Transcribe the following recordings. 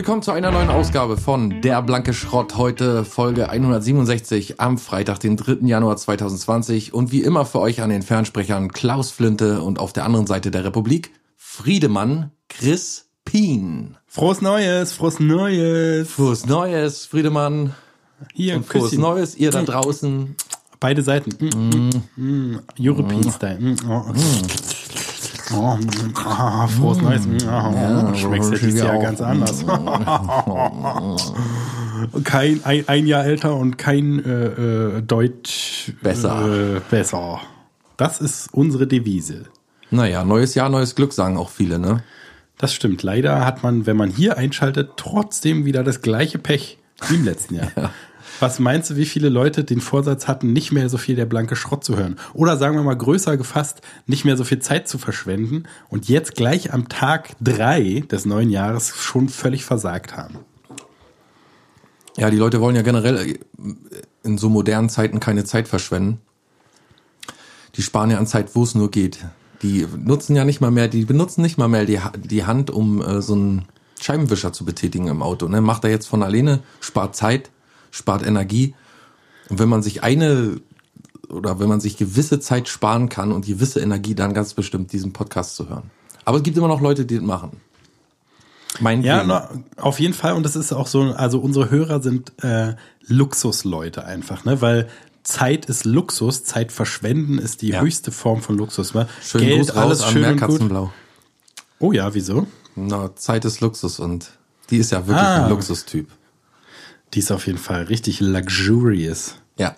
Willkommen zu einer neuen Ausgabe von Der blanke Schrott. Heute Folge 167 am Freitag, den 3. Januar 2020. Und wie immer für euch an den Fernsprechern Klaus Flinte und auf der anderen Seite der Republik Friedemann Chris Pien. Frohes Neues, frohes Neues. Frohes Neues, Friedemann. Hier, Und frohes Küsschen. Neues, ihr da draußen. Beide Seiten. Mm, mm, mm. European Style. Mm, oh. Oh, mm, ah, frohes Neues. Mm, oh, schmeckt ja dieses Jahr auch. ganz anders. kein, ein, ein Jahr älter und kein äh, äh, Deutsch Besser. Äh, besser. Das ist unsere Devise. Naja, neues Jahr, neues Glück, sagen auch viele, ne? Das stimmt. Leider hat man, wenn man hier einschaltet, trotzdem wieder das gleiche Pech wie im letzten Jahr. Was meinst du, wie viele Leute den Vorsatz hatten, nicht mehr so viel der blanke Schrott zu hören? Oder sagen wir mal größer gefasst, nicht mehr so viel Zeit zu verschwenden und jetzt gleich am Tag drei des neuen Jahres schon völlig versagt haben? Ja, die Leute wollen ja generell äh, in so modernen Zeiten keine Zeit verschwenden. Die sparen ja an Zeit, wo es nur geht. Die nutzen ja nicht mal mehr, die benutzen nicht mal mehr die, die Hand, um äh, so einen Scheibenwischer zu betätigen im Auto. Ne? Macht er jetzt von alleine, spart Zeit, spart Energie. Und wenn man sich eine oder wenn man sich gewisse Zeit sparen kann und gewisse Energie, dann ganz bestimmt diesen Podcast zu hören. Aber es gibt immer noch Leute, die das machen. Mein Ja, na, auf jeden Fall. Und das ist auch so, also unsere Hörer sind äh, Luxusleute einfach, ne? Weil Zeit ist Luxus, Zeit verschwenden ist die Ja. höchste Form von Luxus. Ne? Schönen Gruß raus an und gut. Meerkatzenblau. Oh ja, wieso? Na, Zeit ist Luxus und die ist ja wirklich Ah. ein Luxustyp. Die ist auf jeden Fall richtig luxurious. Ja.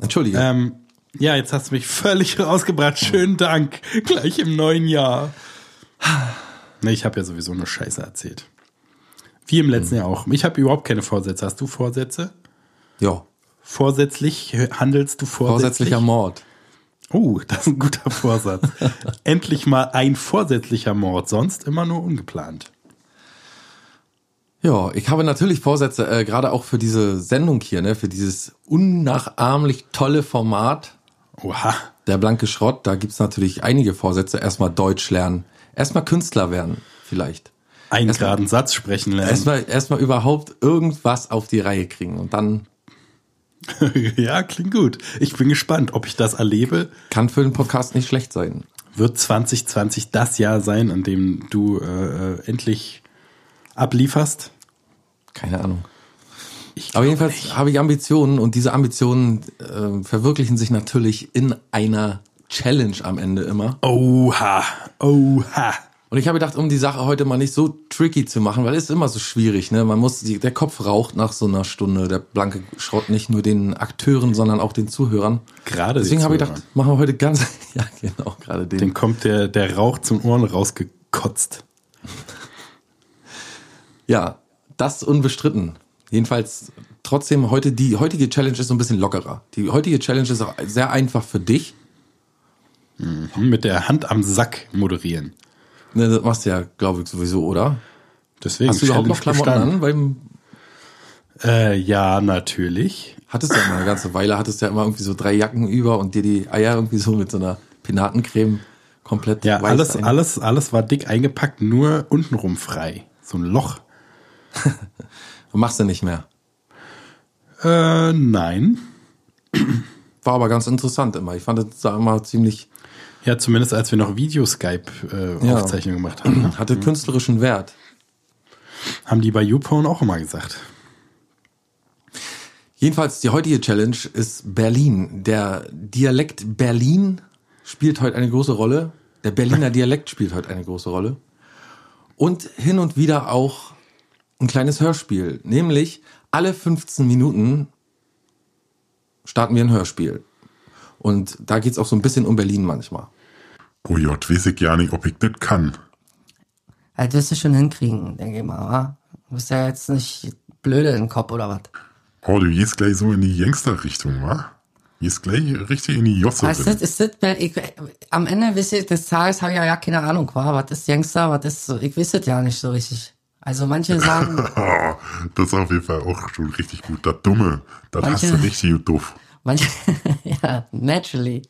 Entschuldige. Ähm, ja, jetzt hast du mich völlig rausgebracht. Schönen Dank. Gleich im neuen Jahr. Ne, ich habe ja sowieso nur Scheiße erzählt. Wie im letzten Jahr auch. Ich habe überhaupt keine Vorsätze. Hast du Vorsätze? ja. Vorsätzlich handelst du vorsätzlich? Vorsätzlicher Mord. Oh, das ist ein guter Vorsatz. Endlich mal ein vorsätzlicher Mord, sonst immer nur ungeplant. Ja, ich habe natürlich Vorsätze, äh, gerade auch für diese Sendung hier, ne, für dieses unnachahmlich tolle Format, Oha. der blanke Schrott. Da gibt's natürlich einige Vorsätze. Erstmal Deutsch lernen. Erstmal Künstler werden, vielleicht. Einen Erstmal- geraden Satz sprechen lernen. Erstmal, erstmal überhaupt irgendwas auf die Reihe kriegen. Und dann ja, klingt gut. Ich bin gespannt, ob ich das erlebe. kann für den Podcast nicht schlecht sein. Wird 2020 das Jahr sein, an dem du äh, äh, endlich ablieferst? Keine Ahnung. Aber jedenfalls nicht. habe ich Ambitionen und diese Ambitionen äh, verwirklichen sich natürlich in einer Challenge am Ende immer. Oha, oha. Und ich habe gedacht, um die Sache heute mal nicht so tricky zu machen, weil es ist immer so schwierig, ne? Man muss, der Kopf raucht nach so einer Stunde, der blanke Schrott nicht nur den Akteuren, sondern auch den Zuhörern. Gerade Deswegen habe ich gedacht, machen wir heute ganz, ja genau, gerade den. Dem kommt der, der Rauch zum Ohren rausgekotzt. Ja, das unbestritten. Jedenfalls trotzdem heute, die heutige Challenge ist so ein bisschen lockerer. Die heutige Challenge ist auch sehr einfach für dich. Mit der Hand am Sack moderieren. Ne, das machst du ja, glaube ich, sowieso, oder? Deswegen Hast du überhaupt noch Klamotten bestanden. an? Beim, Äh, ja, natürlich. hattest du ja mal eine ganze Weile, hattest du ja immer irgendwie so drei Jacken über und dir die Eier irgendwie so mit so einer Pinatencreme komplett Ja, alles, ein- alles, alles war dick eingepackt, nur untenrum frei. So ein Loch. Und machst du nicht mehr. Äh, nein. War aber ganz interessant immer. Ich fand das da immer ziemlich, Ja, zumindest als wir noch Videoskype-Aufzeichnungen Ja. gemacht haben. hatte künstlerischen Wert. Haben die bei YouPorn auch immer gesagt. Jedenfalls, die heutige Challenge ist Berlin. Der Dialekt Berlin spielt heute eine große Rolle. Der Berliner Dialekt spielt heute eine große Rolle. Und hin und wieder auch ein kleines Hörspiel. Nämlich alle 15 Minuten starten wir ein Hörspiel. Und da geht's auch so ein bisschen um Berlin manchmal. Oh Gott, weiß ich ja nicht, ob ich das kann. Das wirst du schon hinkriegen, denke ich mal, wa? Du bist ja jetzt nicht blöde im Kopf oder was? Oh, du gehst gleich so in die Gangster-Richtung, wa? Gehst gleich richtig in die Josse. Weißt du, ist das, ich, am Ende des Tages habe ich ja, ja keine Ahnung, wa? Was ist Youngster, was ist so, ich weiß es ja nicht so richtig. Also manche sagen, das ist auf jeden Fall auch schon richtig gut. Das Dumme, das hast du Manche- richtig doof. manche, ja, naturally.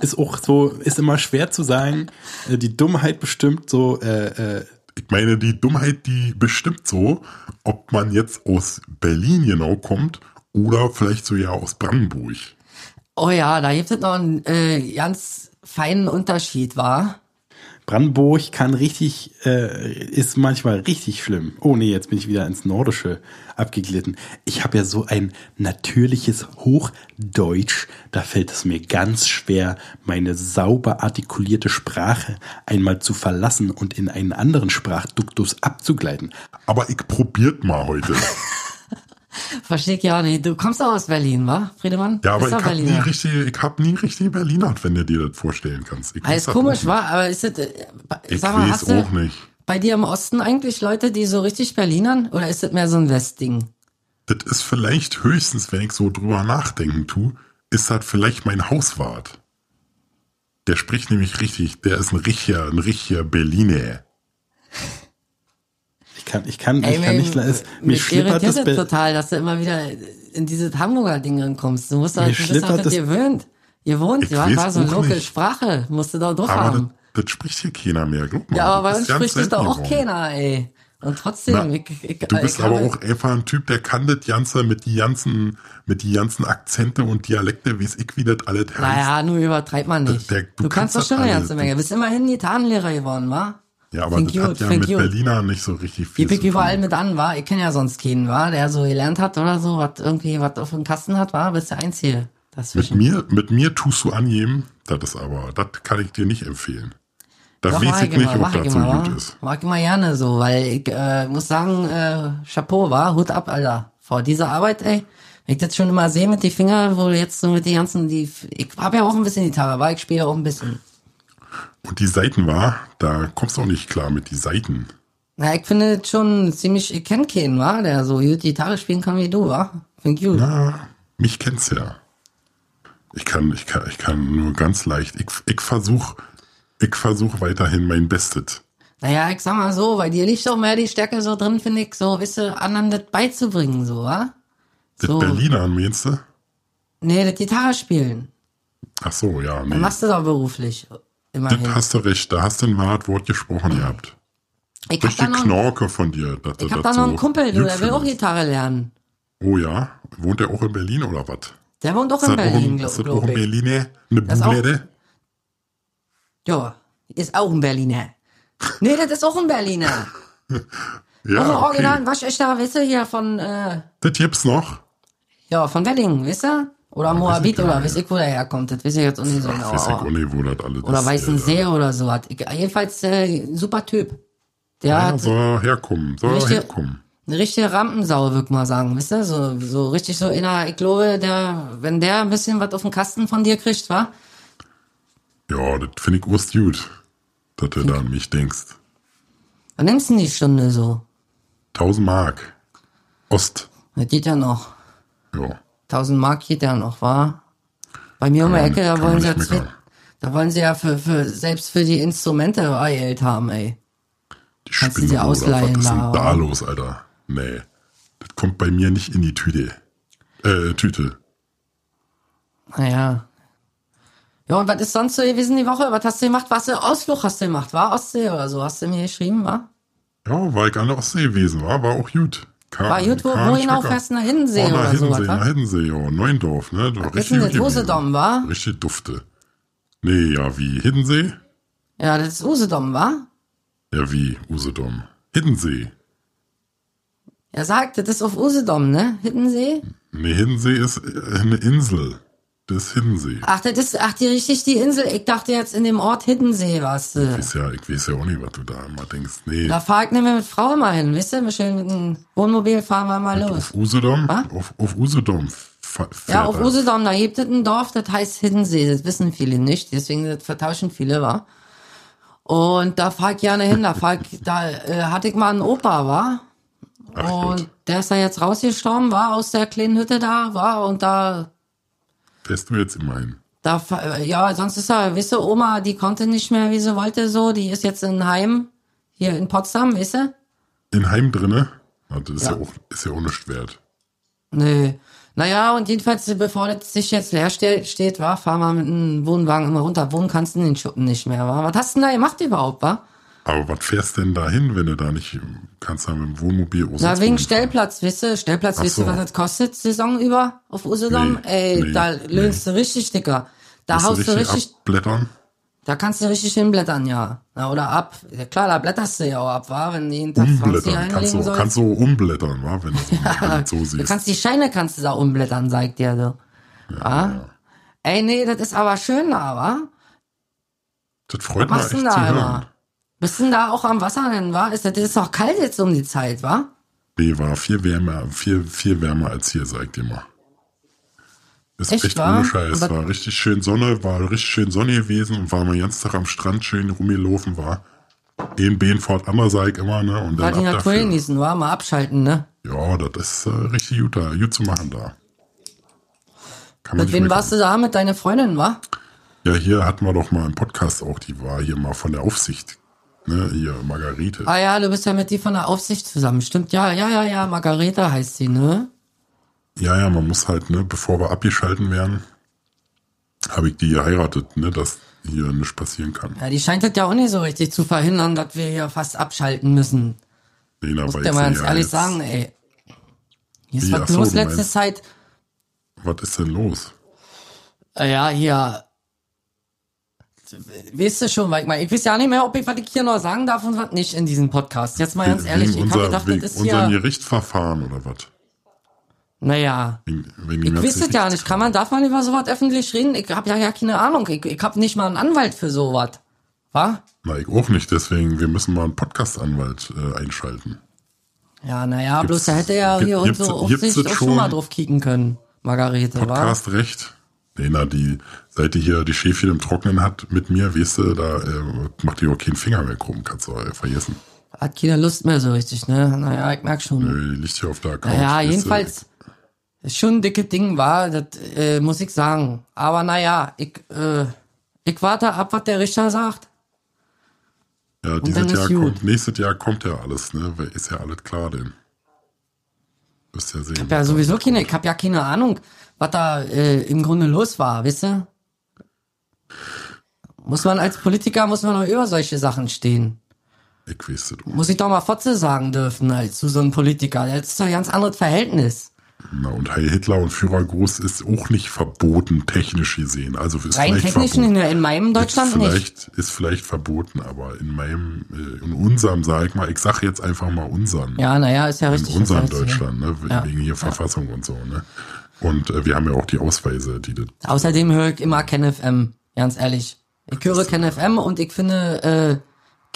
Ist auch so, ist immer schwer zu sagen. Äh, Die Dummheit bestimmt so, äh, äh, Ich meine, die Dummheit, die bestimmt so, ob man jetzt aus Berlin genau kommt oder vielleicht so ja aus Brandenburg. Oh ja, da gibt es noch einen äh, ganz feinen Unterschied, war. Brandenburg kann richtig, äh, ist manchmal richtig schlimm. Oh nee, jetzt bin ich wieder ins Nordische abgeglitten. Ich habe ja so ein natürliches Hochdeutsch, da fällt es mir ganz schwer, meine sauber artikulierte Sprache einmal zu verlassen und in einen anderen Sprachduktus abzugleiten. Aber ich probiert mal heute. Verstehe ich ja nicht. Du kommst auch aus Berlin, wa, Friedemann? Ja, aber ich habe nie richtig, ich hab nie richtig Berliner, wenn du dir das vorstellen kannst. Ich weiß ist komisch, wa? Aber ist das, äh, Ich sag mal, hast du auch nicht. bei dir im Osten eigentlich Leute, die so richtig Berlinern? Oder ist das mehr so ein Westding? Das ist vielleicht höchstens, wenn ich so drüber nachdenken tu, ist das vielleicht mein Hauswart. Der spricht nämlich richtig, der ist ein richtiger, ein richtiger Berliner. Ich kann, ich kann, Ey, ich kann nicht, es, mich schlippert das, das total, dass du immer wieder in dieses Hamburger Ding reinkommst. Du musst doch, Mir du bist doch das das- gewöhnt. Ihr wohnt, Ich ja, war so nicht. Sprache, musst du doch drauf Aber das, haben. das spricht hier keiner mehr. Guck mal, Ja, aber bei das uns spricht es doch auch geworden. keiner, ey. Und trotzdem, Na, ich, ich, Du bist ich aber auch einfach ein Typ, der kann das Ganze mit die ganzen, mit die ganzen Akzente und Dialekte, wie es ich wie das alles heißt. Naja, nur übertreibt man nicht. Der- du, du kannst doch das schon eine ganze Menge. Du bist immerhin Gitarrenlehrer geworden, wa? Ja, aber Think das you, hat ja mit you. Berliner nicht so richtig viel ich tun. überall mit an, wa? Ich kenne ja sonst keinen, wa? Der so gelernt hat oder so, was irgendwie was auf dem Kasten hat, wa? Bist der Einzige Mit dazwischen. mir, mit mir tust du angeben, das ist aber, das kann ich dir nicht empfehlen. Das Doch, weiß mach ich nicht, immer, ob das ich so immer, gut ist. Mag ich immer gerne so, weil ich äh, muss sagen, äh, Chapeau, wa? Hut ab, Alter. Vor dieser Arbeit, ey. Wenn ich das schon immer sehe mit die Finger, wo du jetzt so mit die ganzen, die, ich habe ja auch ein bisschen Gitarre, war ich spiele auch ein bisschen. Und die Seiten war, da kommst du auch nicht klar mit die Seiten. Na, ich finde das schon ziemlich, ich kenn keinen, wa? Der so gut Gitarre spielen kann wie du, wa? Find ich gut. Na, mich kennst ja. Ich kann, ich kann, ich kann nur ganz leicht. Ich, ich versuch, ich versuch weiterhin mein Bestes. Naja, ich sag mal so, bei dir liegt doch mehr die Stärke so drin, finde ich, so, weißt du, anderen das beizubringen, so, wa? Das So. Berliner, meinst du? Nee, das Gitarre spielen. Ach so, ja, nee. machst du doch beruflich. Immerhin. Das hast du recht, da hast du ein wahres Wort gesprochen gehabt. ich Richtig Knorke von dir. Dass ich hab da noch einen Kumpel, du, der will auch. Gitarre lernen. Oh ja? Wohnt der auch in Berlin oder was? Der wohnt auch in Berlin, glaube ist das auch ein ich. Berliner? Eine Das auch- Bublede? Ja, ist auch ein Berliner. Nee, das ist auch ein Berliner. Ja, auch ein okay. waschechter, weißt du, hier von, äh, Das gibt's noch? ja, von Wedding, weißt du? Oder Moabit gar oder weiß ich, wo der herkommt, das weiß ich jetzt auch nicht so genau. weiß ich auch nicht, wo das alles Oder. Weißensee oder so hat. Jedenfalls äh, super Typ. Der Ja, hat soll er herkommen, soll Richtig- herkommen. eine richtige Rampensau, würde ich mal sagen. Wisst ihr? So, so richtig so inner, ich glaube, der, wenn der ein bisschen was auf den Kasten von dir kriegt, wa? Ja, das finde ich urst gut, dass du da an mich denkst. Was nimmst du denn die Stunde so? 1000 Mark. Ost. Das geht ja noch. Ja. 1000 Mark geht ja noch, wa? Bei mir um die Ecke, da wollen sie ja zwei, da wollen sie ja für, für, selbst für die Instrumente Geld haben, ey. Die Kannst du Bruder. ausleihen, Was ist denn da, los, Alter? Nee. Das kommt bei mir nicht in die Tüte. Äh, Tüte. Naja. Ja, und was ist sonst so gewesen die Woche? Was hast du gemacht? Was du Ausflug hast du gemacht? War Ostsee oder so? Hast du mir geschrieben, war? Ja, weil ich an der Ostsee gewesen war, war auch gut. Kam, War gut, wo, kam wo nicht meckern. fährst du nach Hiddensee Oh, oder so? Hiddensee, was, nach? Hiddensee, ja. Neuendorf, ne? Ist denn das? gut Usedom, gewesen. wa? Richtig dufte. Nee, ja, wie? Hiddensee? Ja, das ist Usedom, wa? Ja, wie? Usedom. Hiddensee. Er sagt, das ist auf Usedom, ne? Hiddensee? Nee, Hiddensee ist eine Insel. Das Hiddensee. Ach, das ist, ach, die richtig die Insel. Ich dachte jetzt in dem Ort Hiddensee warst du. Ist ja, ich weiß ja auch nicht, was du da immer denkst. Nee, Da fahr ich nämlich mit Frau mal hin, wisst ihr? Wir schön mit dem Wohnmobil fahren wir mal los. auf Usedom? Auf, auf Usedom. Ja, auf. Usedom, da gibt es ein Dorf, das heißt Hiddensee. Das wissen viele nicht, deswegen das vertauschen viele, wa? Und da fahr ich gerne hin, da fahr ich, da äh, hatte ich mal einen Opa, wa? Ach Und Gott. der ist da jetzt rausgestorben, war aus der kleinen Hütte da, war und da, Fährst du jetzt immerhin. da, ja, sonst ist er, weißt du, Oma, die konnte nicht mehr, wie sie wollte, so, die ist jetzt in Heim, hier in Potsdam, weißt du? In Heim drinne? Das ist ja, Ja. auch, ist ja auch nicht wert. Nee. Naja, und jedenfalls, bevor das sich jetzt leer ste- steht, war, fahr mal mit einem Wohnwagen immer runter. Wohnen kannst du in den Schuppen nicht mehr, war. Was hast du denn da gemacht überhaupt, wa? Aber was fährst denn da hin, wenn du da nicht kannst, da mit dem Wohnmobil Na, Usedom wegen fahren? Stellplatz, weißt du? Stellplatz, Ach weißt du, so. was das kostet, Saison über auf Usedom? Nee, Ey, nee, da nee. löhnst du richtig, Dicker. Da Musst haust du richtig, abblättern? da kannst du richtig hinblättern, ja. Na, oder ab. Ja, klar, da blätterst du ja auch ab, wa? Wenn du jeden Tag 20 Umblättern. Kannst du, sollst. kannst du umblättern, wa? wenn du so, du so Du siehst. kannst die Scheine kannst du da umblättern, sagt der so. Ja, Ey, nee, das ist aber schön da, wa? Das freut mich du echt zu da hören. immer? Bist du denn da auch am Wasser denn, wa? Ist das, das ist doch kalt jetzt um die Zeit, wa? Nee, war viel wärmer, viel, viel wärmer als hier, sag ich dir mal. Ist Echt, echt, ohne Scheiß. Aber- War richtig schön Sonne, war richtig schön Sonne gewesen und war mal ganzen Tag am Strand schön rumgelaufen, war andere sag ich immer, ne? Und War dann die ab Natur genießen, wa? Mal abschalten, ne? Ja, das ist äh, richtig gut da, gut zu machen da. Kann Mit wem warst du da? Mit deiner Freundin, wa? Ja, hier hatten wir doch mal im Podcast auch, die war hier mal von der Aufsicht. Ne, hier, Margarete. Ah ja, du bist ja mit die von der Aufsicht zusammen. Stimmt, ja, ja, ja, ja. Margarete heißt sie, ne? Ja, ja, man muss halt, ne, bevor wir abgeschalten werden, habe ich die geheiratet, ne, dass hier nichts passieren kann. Ja, die scheint das ja auch nicht so richtig zu verhindern, dass wir hier fast abschalten müssen. Nee, na, Muss dir mal ganz ja ehrlich sagen, ey. Hier ist Wie, was los letzte meinst- Zeit. Was ist denn los? Ja, hier. Weißt du schon, weil ich, mal, ich weiß ja nicht mehr, ob ich was ich hier noch sagen darf und was nicht in diesem Podcast. Jetzt mal ganz ehrlich, wegen ich habe unser, gedacht, wegen das ist unserem hier. Gerichtsverfahren oder was? Naja. Wegen, wegen Ich weiß es ja nicht. Kann man, darf man über sowas öffentlich reden? Ich habe ja, ja keine Ahnung. Ich, ich habe nicht mal einen Anwalt für sowas. Was? Na, ich auch nicht, deswegen, wir müssen mal einen Podcast-Anwalt äh, einschalten. Ja, naja, bloß da hätte ja hier unsere Aufsicht das auch schon mal schon? drauf kicken können. Margarete, wa? Podcast recht. Nee, na, die, seit die hier die Schäfchen im Trocknen hat mit mir, weißt du, da äh, macht die auch keinen Finger mehr krumm, kannst du äh, vergessen. Hat keine Lust mehr so richtig, ne? Naja, ich merk schon. Nö, die liegt hier auf der Couch. Naja, weißt du. jedenfalls schon ein dicke Ding war, das äh, muss ich sagen. Aber naja, ich, äh, ich warte ab, was der Richter sagt. Ja, dieses Jahr kommt, nächstes Jahr kommt ja alles, ne? Ist ja alles klar, denn. Wirst ja sehen. Ich hab ja sowieso keine, ich hab ja keine Ahnung, was da äh, im Grunde los war, wisst ihr? Muss man als Politiker, muss man noch über solche Sachen stehen. Ich weiß es. Muss ich doch mal Fotze sagen dürfen, als zu so einem Politiker. Das ist doch ein ganz anderes Verhältnis. Na, und Heil Hitler und Führergruß ist auch nicht verboten, technisch gesehen. Also ist Rein vielleicht technisch in, verboten. in meinem Deutschland ist nicht. vielleicht, Ist vielleicht verboten, aber in meinem, äh, in unserem, sag ich mal, ich sag jetzt einfach mal unseren. Ja, naja, ist ja in richtig. unserem du sagst, Deutschland, ne? Ja. Wegen hier Verfassung und so, ne? Und äh, wir haben ja auch die Ausweise, die das. Außerdem höre ich immer KenFM, ganz ehrlich. Ich höre KenFM und ich finde, äh,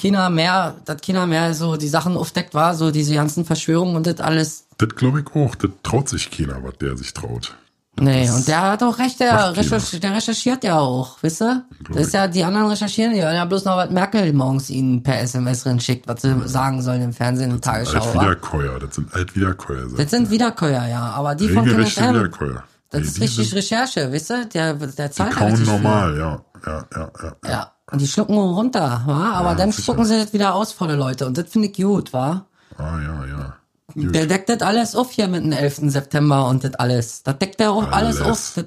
China mehr, dass China mehr so die Sachen aufdeckt war, so diese ganzen Verschwörungen und das alles. Das glaube ich auch. Das traut sich keiner, was der sich traut. Nee, und der hat auch recht, der, recherch der recherchiert ja auch, wisst ihr? Das ist ja, die anderen recherchieren, die hören ja bloß noch, was Merkel morgens ihnen per SMS drin schickt, was sie sagen sollen im Fernsehen, in Tagesschau. Altwiederkäuer, das sind Altwiederkäuer. Das sind Wiederkäuer, ja, aber die von KenFM, Wiederkäuer. das ist die richtig Recherche, wisst ihr? Der, der Die zahlt kauen richtig viel. normal, ja. Ja, ja, ja. ja. Und die schlucken nur runter, wa? Aber dann spucken sie das wieder aus vor den Leute. Und das finde ich gut, wa? Ah, ja, ja. Gut. Der deckt das alles auf hier mit dem 11. September und das alles. Das deckt der auch alles, Alles. auf. Das,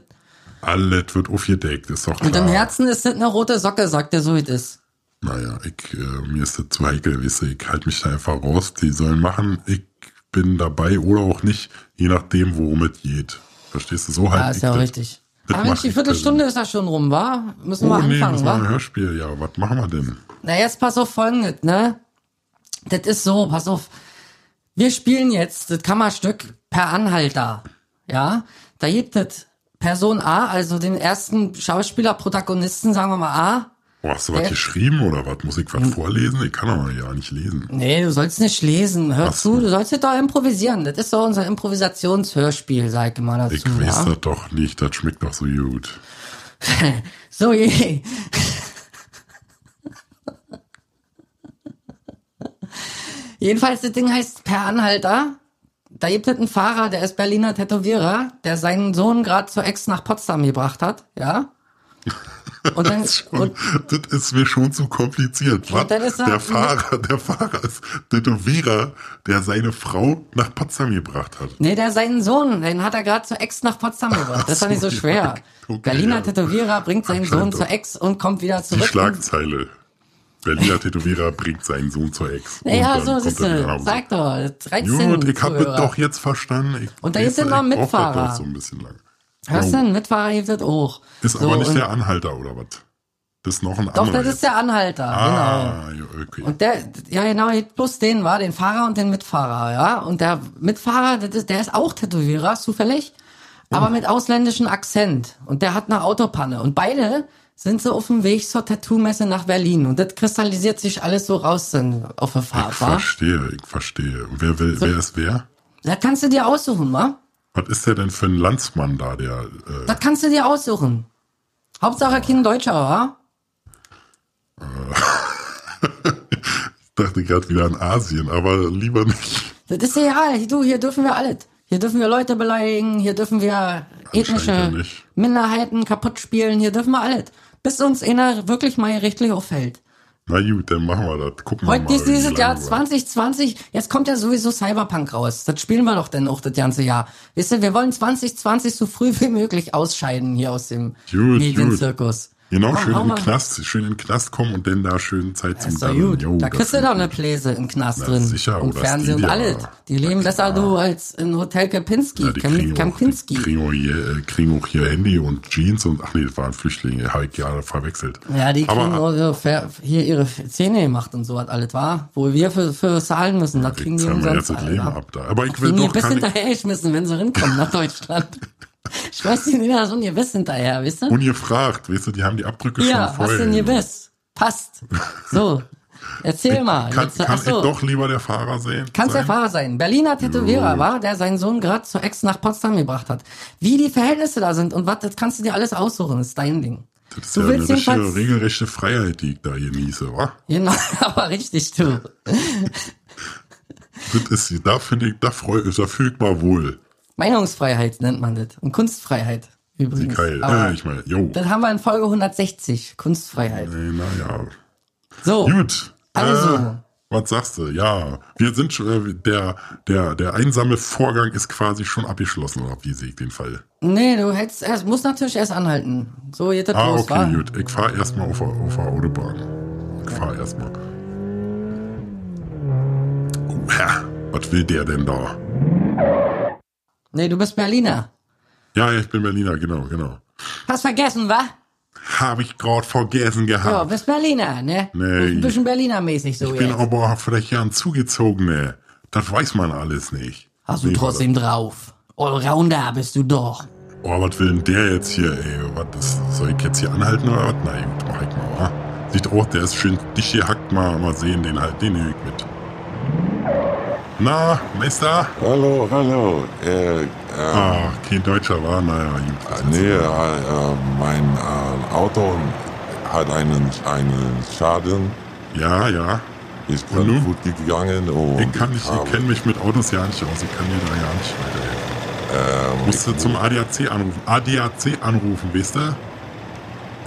Alles wird aufgedeckt, ist doch klar. und im Herzen ist das eine rote Socke, sagt er so, wie es ist. Naja, ich, äh, mir ist das zu heikel, weißt du, ich halte mich da einfach raus. Die sollen machen, ich bin dabei oder auch nicht, je nachdem, worum es geht. Verstehst du? So halt Ja, ist ich ja das. richtig. das Aber Mensch, die Viertelstunde ist ja schon rum, wa? Müssen wir Oh nee, anfangen, das war ein wa? Hörspiel. Ja, was machen wir denn? Na, jetzt pass auf folgendes, ne? Das ist so, pass auf. Wir spielen jetzt das Kammerstück per Anhalter. Ja? Da gibt es Person A, also den ersten Schauspieler, Protagonisten, sagen wir mal A. Oh, hast du was Äh. geschrieben oder was? Muss ich was Hm. vorlesen? Ich kann aber ja nicht lesen. Nee, du sollst nicht lesen. Hör Ach so. zu, du sollst jetzt doch improvisieren. Das ist doch unser Improvisationshörspiel, sag ich mal dazu. Ich weiß ja? das doch nicht, das schmeckt doch so gut. So, je. Jedenfalls, das Ding heißt Per Anhalter. Da gibt es einen Fahrer, der ist Berliner Tätowierer, der seinen Sohn gerade zur Ex nach Potsdam gebracht hat, ja. Und dann, Das ist, schon, und, das ist mir schon zu kompliziert. Was? er- der Fahrer, der Fahrer ist Tätowierer, der seine Frau nach Potsdam gebracht hat. nee, der seinen Sohn, den hat er gerade zur Ex nach Potsdam gebracht. Das ist doch nicht so schwer. Okay, Berliner ja. Tätowierer bringt seinen Sohn zur. Ex und kommt wieder Die zurück. Schlagzeile. Berliner Tätowierer bringt seinen Sohn zur Ex. Dann so du. Hause. Sag doch, 13 Gut, ich habe es doch jetzt verstanden. Ich, Und da ist ja ich noch das Mitfahrer. doch So ein bisschen lang. Hörst du, ein Mitfahrer gibt es auch. Ist So, aber nicht der Anhalter oder was? Das ist noch ein Doch, anderer. das ist jetzt. der Anhalter, genau. Ah, ja, okay. Und der, ja genau, plus den war, den Fahrer und den Mitfahrer, ja. Und der Mitfahrer, das ist, der ist auch Tätowierer, zufällig, aber mit ausländischem Akzent. Und der hat eine Autopanne. Und beide sind so auf dem Weg zur Tattoo-Messe nach Berlin. Und das kristallisiert sich alles so raus dann auf der ich Fahrt, wa? verstehe, ich verstehe. Und wer, will, wer ist wer? Das kannst du dir aussuchen, wa? Was ist der denn für ein Landsmann da, der... Äh, Das kannst du dir aussuchen. Hauptsache kein Deutscher, wa? ich dachte gerade wieder an Asien, aber lieber nicht. Das ist egal. Du, hier dürfen wir alles. Hier dürfen wir Leute beleidigen, hier dürfen wir ethnische nicht. Minderheiten kaputt spielen, hier dürfen wir alles. Bis uns einer wirklich mal richtig auffällt. Na gut, dann machen wir das. Gucken wir Heute mal. ist dieses Jahr lange wir- 2020, jetzt kommt ja sowieso Cyberpunk raus. Das spielen wir doch dann auch das ganze Jahr. Wisst ihr, wir wollen 2020 so früh wie möglich ausscheiden hier aus dem Gut, Medienzirkus. Genau, schön hau in den mal. Knast, schön in den Knast kommen und dann da schön Zeit zum gut. Jo, da kriegst du doch eine. Pläse im Knast Na, drin. sicher, und Fernsehen und alles. Die leben besser du als in Hotel Kempinski. Ja, die Kempinski. kriegen, auch hier, äh, kriegen auch hier Handy und Jeans und ach nee, das waren Flüchtlinge, habe ich gerade verwechselt. Ja, die kriegen auch hier ihre Zähne gemacht und so was alles war. Wo wir für, für zahlen müssen, das kriegen die wir jetzt umsonst. das Leben ab da. Aber ich will doch bis gar nicht hinterhergeschmissen, wenn sie rinkommen nach Deutschland. Ich weiß nicht, da so ein Gebiss hinterher, wisst ihr? ungefragt, weißt du, die haben die Abdrücke Ja, schon was vorher. denn Gebiss? Passt. So, erzähl mal. Kann, Jetzt, kann ich doch lieber der Fahrer sehen? Kannst der sein? Fahrer sein. Berliner Tätowierer war, der seinen Sohn gerade zur Ex nach Potsdam gebracht hat. Wie die Verhältnisse da sind und was, das kannst du dir alles aussuchen, das ist dein Ding. Das ist Du ja willst eine richtige, regelrechte Freiheit, die ich da genieße, wa? Genau, aber richtig, du. Das ist, da finde ich, da freue ich, da fühle ich mal wohl. Meinungsfreiheit nennt man das. Und Kunstfreiheit übrigens. Geil. Aber Äh, ich meine, jo. das haben wir in Folge 160, Kunstfreiheit. Äh, naja. So, Gut. Also. Äh, was sagst du? Ja, wir sind schon, äh, der, der, der einsame Vorgang ist quasi schon abgeschlossen, oder wie sehe ich den Fall? nee, du hättest erst, musst natürlich erst anhalten. So geht das Ah, los, okay, wa? gut. Ich fahre erstmal auf, der- auf der Autobahn. Ich fahre erstmal. Oh, Herr, was will der denn da? Nee, du bist Berliner. Ja, ich bin Berliner, genau, genau. Hast vergessen, wa? Habe ich gerade vergessen Ja, gehabt. bist Berliner, ne? Nee. Ein bisschen Berliner-mäßig so ich bin jetzt. aber vielleicht ja ein Zugezogene. Das weiß man alles nicht. Hast du Nee, trotzdem drauf. Allrounder bist du doch. Oh, was will denn der jetzt hier, ey? Was ist, soll ich jetzt hier anhalten oder was? Na gut, mach ich mal, wa? Sieht auch, der ist schön dicht gehackt, mal, mal sehen, den halt, den nehm ich mit. Na, Meister? Hallo, hallo. Äh, äh, Ah, kein Deutscher war, naja, gut. nee, äh, äh, mein äh, Auto hat einen, einen Schaden. Ja, ja. Ist gut gegangen. Und Ich kann nicht, ich kenne mich mit Autos ja nicht aus, ich kann dir da ja nicht weiterhelfen. ähm, Musste zum ADAC anrufen. ADAC anrufen, weißt du?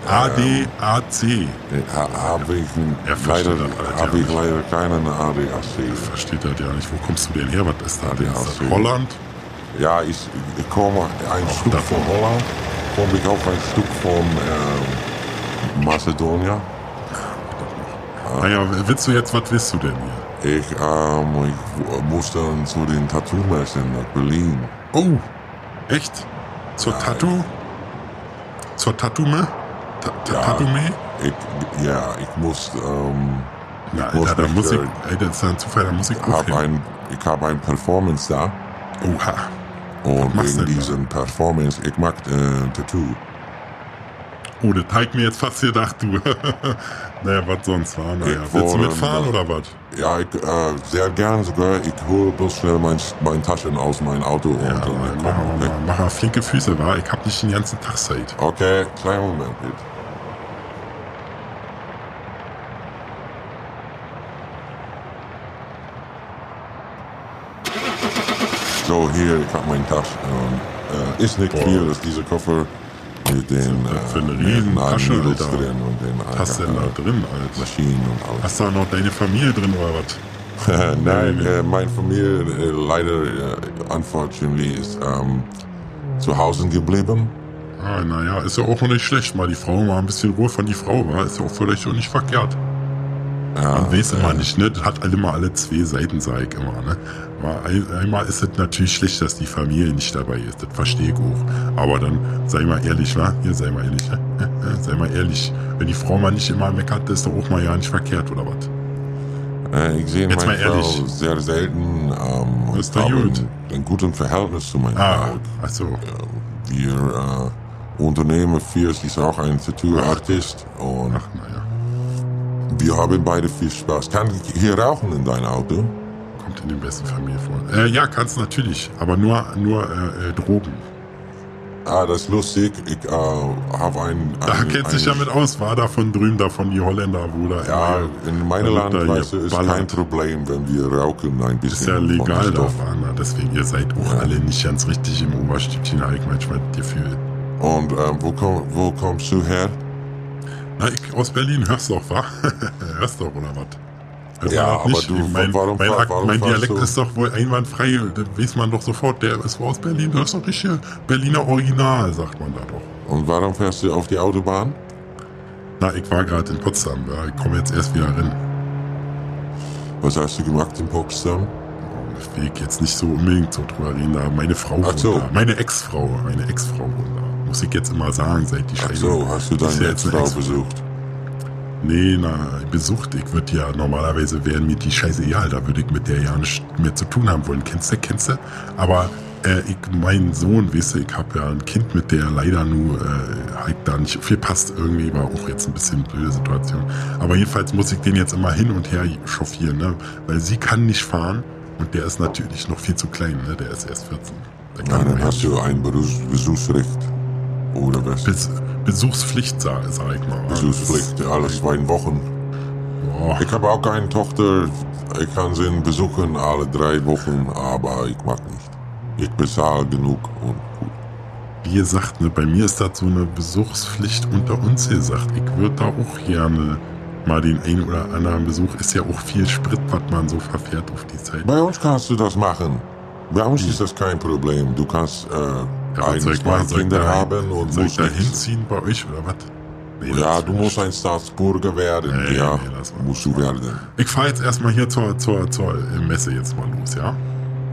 ADAC. äh, ha- Habe ich Er leider, ja ich leider keinen ADAC. Versteht das ja nicht. Wo kommst du denn her? Was ist da? das ADAC. Holland? Ja, ich, ich komme ein Stück davon. von Holland, komme ich auf ein Stück von ähm, Mazedonien. Naja, willst du jetzt, was willst du denn hier? Ich, ähm, ich w- musste zu den Tattoo-Messen nach Berlin. Oh, echt? Zur Tattoo? Zur Tattoo-Me? Ta Ja. Ich, ja, ich muss, ähm, Na, muss Alter, da mich, muss ich, äh, ey, das ist ein Zufall, da muss ich hab ein, ich habe ein Performance da Oha. und wegen da? diesem Performance, ich mag äh, Tattoo. Oh, das hat mir jetzt fast gedacht, du. naja, was sonst war? Naja, Ich willst du mitfahren oder was? Ja, ich, äh, sehr gern sogar. Ich hole bloß schnell mein, mein Taschen aus meinem Auto und Ja, dann dann wir. mal. Mach mal flinke Füße, war. Ich hab nicht den ganzen Tag Zeit. Okay, kleinen Moment bitte. So, hier, ich habe meinen Tasch. Ähm, äh, ist nicht viel, ist dieser Koffer. Mit den Für eine äh, riesen netten Tasche, Needles Alter. drin und den hast du denn da drin, Alter? Maschinen und alles. Hast du da noch deine Familie drin oder was? Nein, äh, meine Familie äh, leider, äh, unfortunately, ist ähm, zu Hause geblieben. Ah, naja, ist ja auch noch nicht schlecht, mal die Frau mal ein bisschen Ruhe von die Frau war, ist ja auch vielleicht auch nicht verkehrt. Ja, Man weiß immer nicht, ne? Das hat alle immer alle zwei Seiten, sag ich immer, ne? Mal ein, einmal ist es natürlich schlecht, dass die Familie nicht dabei ist, das verstehe ich auch. Aber dann sei mal ehrlich, wa? Hier, sei mal ehrlich? Sei mal ehrlich. Wenn die Frau mal nicht immer meckert, ist doch auch mal ja nicht verkehrt, oder was? Äh, ich sehe Jetzt meine mal ehrlich. Frau sehr selten ähm, Ist doch gut. ein, gutes Verhältnis zu meiner Ah, Frau. achso. Wir äh, unternehmen viel, sie ist auch ein Tattoo-Artist und Ach, naja. wir haben beide viel Spaß. Kann ich hier rauchen in dein Auto? Kommt in den besten Familie vor. Äh, ja, kannst natürlich, aber nur, nur äh, äh, Drogen. Ah, das ist lustig. Ich äh, habe ein, Da ein, kennt sich ein- ja mit aus, war da von drüben, da von die Holländer, wo da Ja, immer- in meinem da wird Land, da weißt du, hier ist kein. Problem, wenn wir rauchen ein bisschen. Ist ja legal da. Warner. Deswegen, ihr seid auch alle nicht ganz richtig im Oberstübchen, habe ich manchmal das Gefühl. Und ähm, wo, komm, wo kommst du her? Na, ich aus Berlin, hörst du doch, wa? hörst du doch, oder was? Ja, das aber du, mein, warum- mein, warum mein Dialekt ist doch wohl einwandfrei, das weiß man doch sofort, der ist aus Berlin, das ist doch richtig Berliner Original, sagt man da doch. Und warum fährst du auf die Autobahn? Na, ich war gerade in Potsdam, ja, ich komme jetzt erst wieder rein. Was hast du gemacht in Potsdam? Ich will jetzt nicht so unbedingt so drüber reden, da meine Frau Ach so. da. Meine Ex-Frau, meine Ex-Frau wohnt da. Muss ich jetzt immer sagen, seit die Ach Scheidung. so, hast du deine Ex-Frau Ex- besucht? Nee, na, besucht. Ich würde ja normalerweise wären mir die Scheiße egal, da würde ich mit der ja nichts mehr zu tun haben wollen. Kennst du, kennst du? Aber äh, ich, mein Sohn, weißt du, ich habe ja ein Kind mit der leider nur äh, halt da nicht viel passt. Irgendwie war auch jetzt ein bisschen blöde Situation. Aber jedenfalls muss ich den jetzt immer hin und her chauffieren, ne? Weil sie kann nicht fahren und der ist natürlich noch viel zu klein, ne? Der ist erst 14. Der Ja, dann hast du ein Besuchsrecht. Oder was? Bes Besuchspflicht, sag, sag ich mal. Besuchspflicht, alle zwei Wochen. Boah. Ich habe auch keine Tochter. Ich kann sie besuchen alle drei Wochen, aber ich mag nicht. Ich bezahle genug und gut. Wie gesagt, ne, bei mir ist das so eine Besuchspflicht unter uns gesagt. Ich würde da auch gerne mal den ein oder anderen Besuch. Ist ja auch viel Sprit, was man so verfährt auf die Zeit. Bei uns kannst du das machen. Bei uns ist das kein Problem. Du kannst äh, Ja, soll ich ich Kinder haben und soll ich da hinziehen bei euch oder was? Nee, Ja, du musst ein Staatsbürger werden. Nee, ja, nee, musst du werden. Ich fahre jetzt erstmal hier zur, zur, zur Messe jetzt mal los, ja?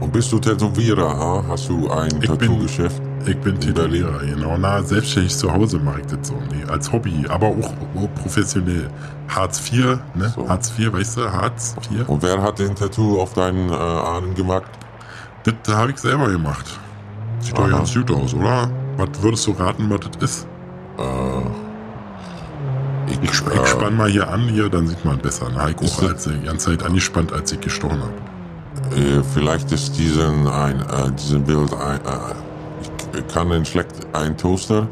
Und bist du Tätowierer? Ha? Hast du ein Tattoo-Geschäft? Ich bin? Tätowierer, genau. Na, selbstständig zu Hause mache ich das so. Nee, als Hobby, aber auch, auch professionell. Hartz IV, ne? So. Hartz IV, weißt du? Hartz IV. Und wer hat den Tattoo auf deinen äh, Armen gemacht? Das habe ich selber gemacht. Sieht doch Aha. ganz gut aus, oder? Was würdest du raten, was das ist? Ich, Ich, sp äh, ich spann mal hier an, hier, dann sieht man besser. Na, ich Ist auch als die ganze Zeit angespannt, als ich gestochen habe. äh, vielleicht ist diesen, ein, äh, diesen Bild ein, äh, ich kann den schlecht ein Toaster.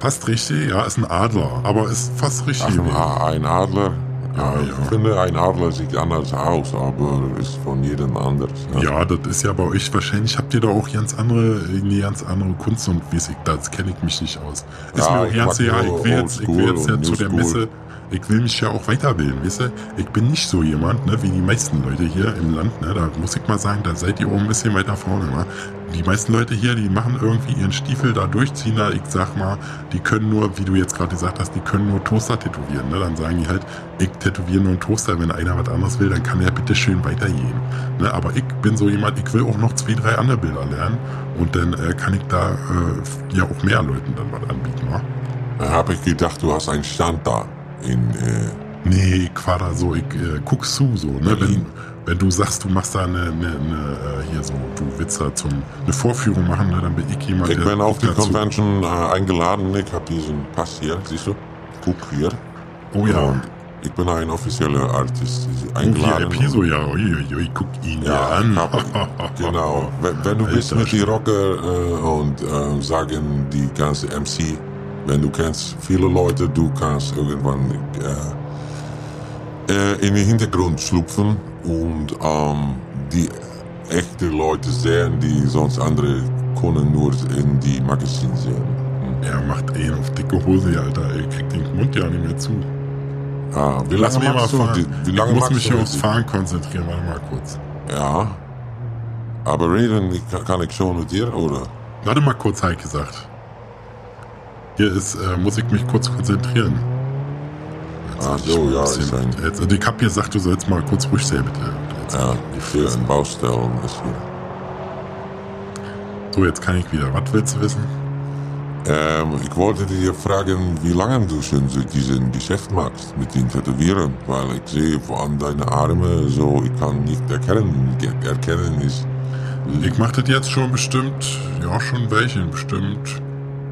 Passt richtig, ja, ist ein Adler, aber ist fast richtig. Ach, ein, gewesen. A- ein Adler. Ja, ja. Ich finde, ein Adler sieht anders aus, aber ist von jedem anders. ne? Ja, das ist ja bei euch wahrscheinlich, habt ihr da auch ganz andere, eine ganz andere Kunst und wie das kenne ich mich nicht aus. Ist Ja, mir auch ich ganz ja, nur ich will jetzt, ich will jetzt ja zu der. Messe, ich will mich ja auch weiterbilden, weißt du? Ich bin nicht so jemand, ne, wie die meisten Leute hier im Land, ne, da muss ich mal sagen, da seid ihr auch ein bisschen weiter vorne, ne? Die meisten Leute hier, die machen irgendwie ihren Stiefel da durchziehen, da, ich sag mal, die können nur, wie du jetzt gerade gesagt hast, die können nur Toaster tätowieren, ne? Dann sagen die halt, ich tätowiere nur einen Toaster, wenn einer was anderes will, dann kann er bitte schön weitergehen. Ne? Aber ich bin so jemand, ich will auch noch zwei, drei andere Bilder lernen und dann äh, kann ich da äh, ja auch mehr Leuten dann was anbieten, ne? Da habe ich gedacht, du hast einen Stand da. In, äh, Nee, ich da so, ich äh, guck zu so, ne? Wenn, Berlin. wenn du sagst, du machst da eine, eine, eine äh, hier so, du willst da zum eine Vorführung machen, ne? dann bin ich jemand, ich bin auf die Convention äh, eingeladen. Ich habe diesen Pass hier, siehst du? Guck hier. Oh ja. Und ich bin ein offizieller Artist. Oh, Eingeladen. Episo, ja, ui, ui, ui, guck ihn ja, Ja, an. ich hab, genau. Wenn, wenn du bist Alter mit die Rocker äh, und äh, sagen die ganze MC, wenn du kennst viele Leute, du kannst irgendwann äh, äh, in den Hintergrund schlüpfen und ähm, die echte Leute sehen, die sonst andere können nur in die Magazin sehen. Er macht einen auf dicke Hose, Alter. Er kriegt den Mund ja nicht mehr zu. Ah, wie Lass lange mich mal fahren. die, wie lange ich muss mich hier aufs Fahren konzentrieren. Warte mal kurz. Ja. Aber reden kann- kann ich schon mit dir, oder? Warte mal kurz, Heike gesagt. Hier ist, äh, muss ich mich kurz konzentrieren. Jetzt Ah, ich so, ja, bisschen- ein- Jetzt, also ich hab hier gesagt, du sollst mal kurz ruhig sein, bitte. Jetzt, Ja, ein Baustellen ist hier. So, jetzt kann ich wieder. Was willst du wissen? Ähm, ich wollte dir fragen, wie lange du schon so diesen Geschäft machst mit den Tätowieren, weil ich sehe an deine Arme so, ich kann nicht erkennen, erkennen ist. Ich mach das jetzt schon bestimmt, ja, schon welche, bestimmt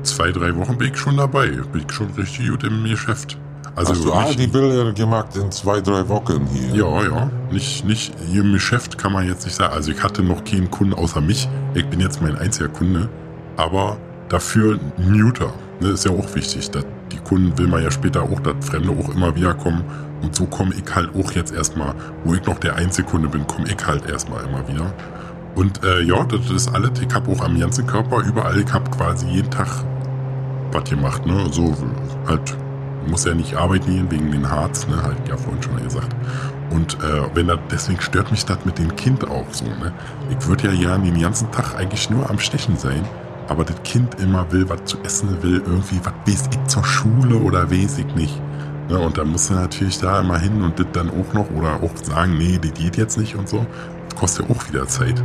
zwei, drei Wochen bin ich schon dabei. Bin ich schon richtig gut im Geschäft. Also Hast du all die Bilder gemacht in zwei, drei Wochen hier? Ja, ja. Nicht, nicht im Geschäft kann man jetzt nicht sagen. Also ich hatte noch keinen Kunden außer mich. Ich bin jetzt mein einziger Kunde. Aber dafür ein Muter. Ne, ist ja auch wichtig. dass die Kunden will man ja später auch, dass Fremde auch immer wieder kommen. Und so komme ich halt auch jetzt erstmal, wo ich noch der einzige Kunde bin, komme ich halt erstmal immer wieder. Und äh, ja, das ist alles. Ich habe auch am ganzen Körper überall, ich habe quasi jeden Tag was gemacht. Ne? So halt, muss ja nicht arbeiten gehen wegen den Harz, ne? halt ja vorhin schon mal gesagt. Und äh, wenn das, deswegen stört mich das mit dem Kind auch so. Ne? Ich würde ja gerne den ganzen Tag eigentlich nur am Stechen sein, aber das Kind immer will, was zu essen will, irgendwie, was weiß ich zur Schule oder weiß ich nicht. Ne? Und dann musst du natürlich da immer hin und das dann auch noch oder auch sagen, nee, die geht jetzt nicht und so. Das kostet ja auch wieder Zeit.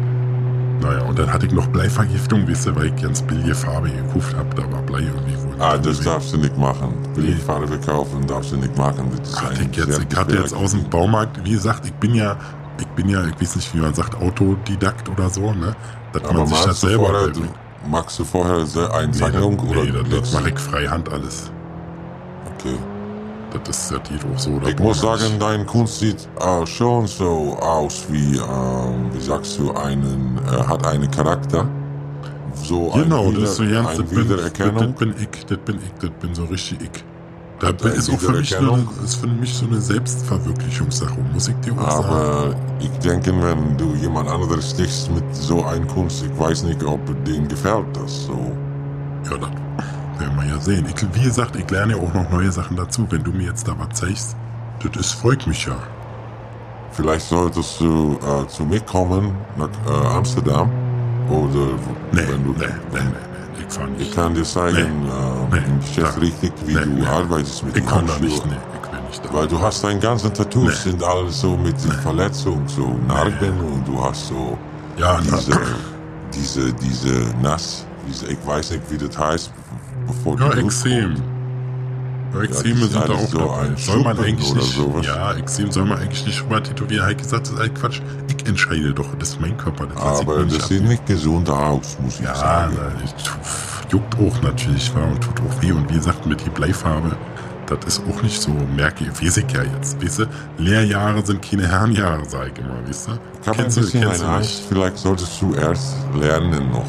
Naja, und dann hatte ich noch Bleivergiftung, weißt du, weil ich ganz billige Farbe gekauft habe, da war Blei irgendwie wohl. Ah, das darfst du nicht machen. Billigfarbe kaufen darfst du nicht machen. Das ist Hatte ich, jetzt, ich hatte jetzt aus dem Baumarkt, wie gesagt, ich bin ja, ich bin ja, ich weiß nicht, wie man sagt, Autodidakt oder so, ne? Dass Aber man sich das selber vorher, du, machst du vorher eine Nee, Zeichnung? das, oder nee, das, das das- mache ich freihand alles. Okay. Das ist geht auch so. da Ich muss sagen, dein Kunst sieht äh, schon so aus wie, ähm, wie sagst du, einen, äh, hat einen Charakter. So Genau, ein das ist so ganz, eine das bin, das, das bin ich, das bin ich, das bin so richtig ich. Eine ist auch für mich, eine, ist für mich so eine Selbstverwirklichungssache, muss ich dir auch sagen. Aber ich denke, wenn du jemand anderes stichst mit so einer Kunst, ich weiß nicht, ob denen gefällt das so. Ja, das werden wir ja sehen. Ich, wie gesagt, ich lerne ja auch noch neue Sachen dazu. Wenn du mir jetzt da was zeigst, das ist, freut mich ja. Vielleicht solltest du äh, zu mir kommen nach äh, Amsterdam. Oder Nee, wenn du, nee, nee, nee, nee, ich fahr nicht. Ich kann dir zeigen, Nee. äh, Nee. Geschäft Ja. richtig, wie Nee, du nee. arbeitest mit Ich den kann da Handschuhen. nicht, nee, ich will nicht da. Weil du hast deine ganzen Tattoos sind alles so mit Verletzungen, so Narben und du hast so Ja, na, diese, diese, diese Nass, diese, ich weiß nicht, wie das heißt, bevor ja, die. Ja, Exeme das ist sind da auch so dabei. Soll man eigentlich nicht, sowas. ja, Exem soll man eigentlich nicht rüber tätowieren. Heike gesagt, das ist halt Quatsch. Ich entscheide doch, das ist mein Körper. Das Aber das sieht nicht gesund aus, muss ich Ja, sagen. tu- juckt auch natürlich, war und tut auch weh. Und wie gesagt, mit die Bleifarbe, das ist auch nicht so, ich, weiß ich ja jetzt. Weißt du, Lehrjahre sind keine Herrenjahre, sag ich immer, weißt du? Ich ein Kennst du- bisschen kennst du Angst, vielleicht solltest du erst lernen noch.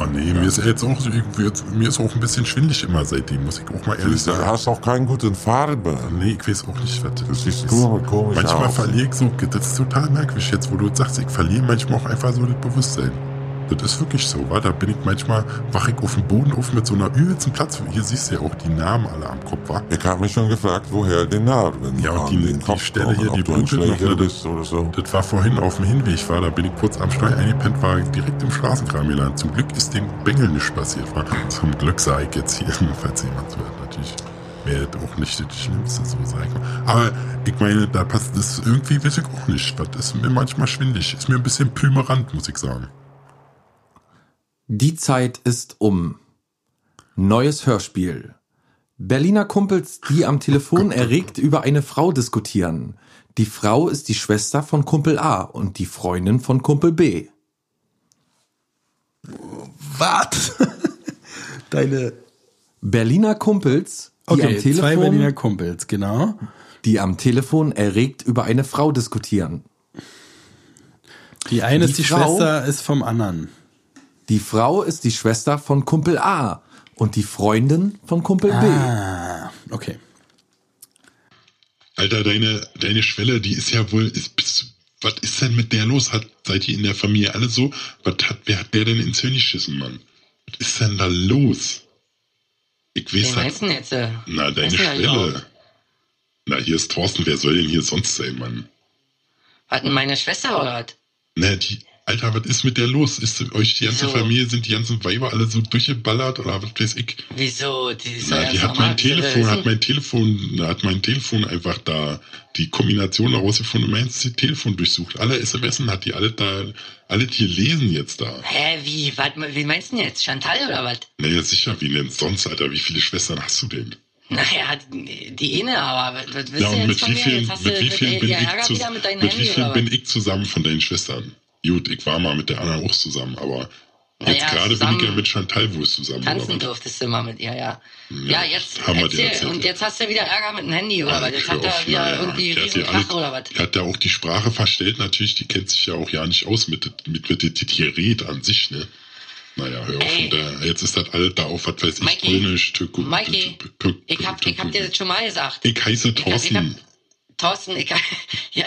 Oh nee, mir ist jetzt auch, jetzt, mir ist auch ein bisschen schwindelig immer seitdem, muss ich auch mal ehrlich du sagen. hast auch keine gute Farbe. Nee, ich weiß auch nicht, was Das sieht ist. komisch, komisch Manchmal aus. verliere ich so, das ist total merkwürdig jetzt, wo du sagst, ich verliere manchmal auch einfach so das Bewusstsein. Das ist wirklich so, wa? Da bin ich manchmal, wach ich auf dem Boden auf mit so einer übelsten Platz. Hier siehst du ja auch die Namen alle am Kopf, wa? Ich habe mich schon gefragt, woher die Narben Ja, und die- den die Stelle hier, die blutet noch, ne? oder so. Das war vorhin auf dem Hinweg, war, da bin ich kurz am Steuer eingepennt, war direkt im Straßenkram gelandet. Zum Glück ist dem Bengel nicht passiert, war. Zum Glück sage ich jetzt hier, falls jemand zuhört, natürlich. Wäre das auch nicht das Schlimmste, so sag ich mal. Aber ich meine, da passt das irgendwie, weiß ich auch nicht. Das ist mir manchmal schwindig. Ist mir ein bisschen pümerant, muss ich sagen. Die Zeit ist um. Neues Hörspiel. Berliner Kumpels, die am Telefon erregt über eine Frau diskutieren. Die Frau ist die Schwester von Kumpel A und die Freundin von Kumpel B. Was? Deine. Berliner Kumpels, die am Okay, zwei Berliner Telefon, Kumpels, genau. die am Telefon erregt über eine Frau diskutieren. Die eine Die ist die Frau- Schwester, ist vom anderen. Die Frau ist die Schwester von Kumpel A und die Freundin von Kumpel Ah, okay. Alter, deine, deine Schwelle, die ist ja wohl, ist, bis, was ist denn mit der los? Hat, seid ihr in der Familie alle so? Was hat, wer hat der denn ins Hirn geschissen, Mann? Was ist denn da los? Ich weiß Wen du denn jetzt? äh? na, deine Schwelle. Na, hier ist Thorsten, wer soll denn hier sonst sein, Mann? Was denn meine Schwester oder was? Na, die, Alter, was ist mit der los? Ist euch die ganze Wieso? Familie, sind die ganzen Weiber alle so durchgeballert oder was weiß ich? Wieso? Die ist Na, die hat mein Telefon, hat mein Telefon, hat mein Telefon einfach da die Kombination daraus gefunden, mein Telefon durchsucht. Alle SMS hat die alle da, alle die lesen jetzt da. Hä, wie? Was, wie meinst du denn jetzt? Chantal oder was? Naja, sicher, wie denn sonst, Alter? Wie viele Schwestern hast du denn? Naja, die eine, aber was, willst Ja, du und jetzt mit wie vielen, mit wie vielen bin ich zu, mit wie vielen bin ich zusammen von deinen Schwestern? Gut, ich war mal mit der anderen auch zusammen, aber jetzt Naja, gerade bin ich ja mit Chantal wohl zusammen. Tanzen durftest du immer mit ihr, ja. Ja, jetzt haben wir erzähl. erzählt, Und ja. jetzt hast du wieder Ärger mit dem Handy oder was? Jetzt hat er wieder naja, irgendwie ja Riesenkrach oder was? Die hat ja auch die Sprache verstellt, natürlich, die kennt sich ja auch ja nicht aus mit, mit, mit dem Gerät an sich, ne? Naja, hör auf, und der, jetzt ist das alles da auf, was weiß ich, Mikey, Polnisch, Türko, Mikey, ich hab, ich hab dir das schon mal gesagt. Ich heiße Thorsten. Thorsten, ich hab, ja,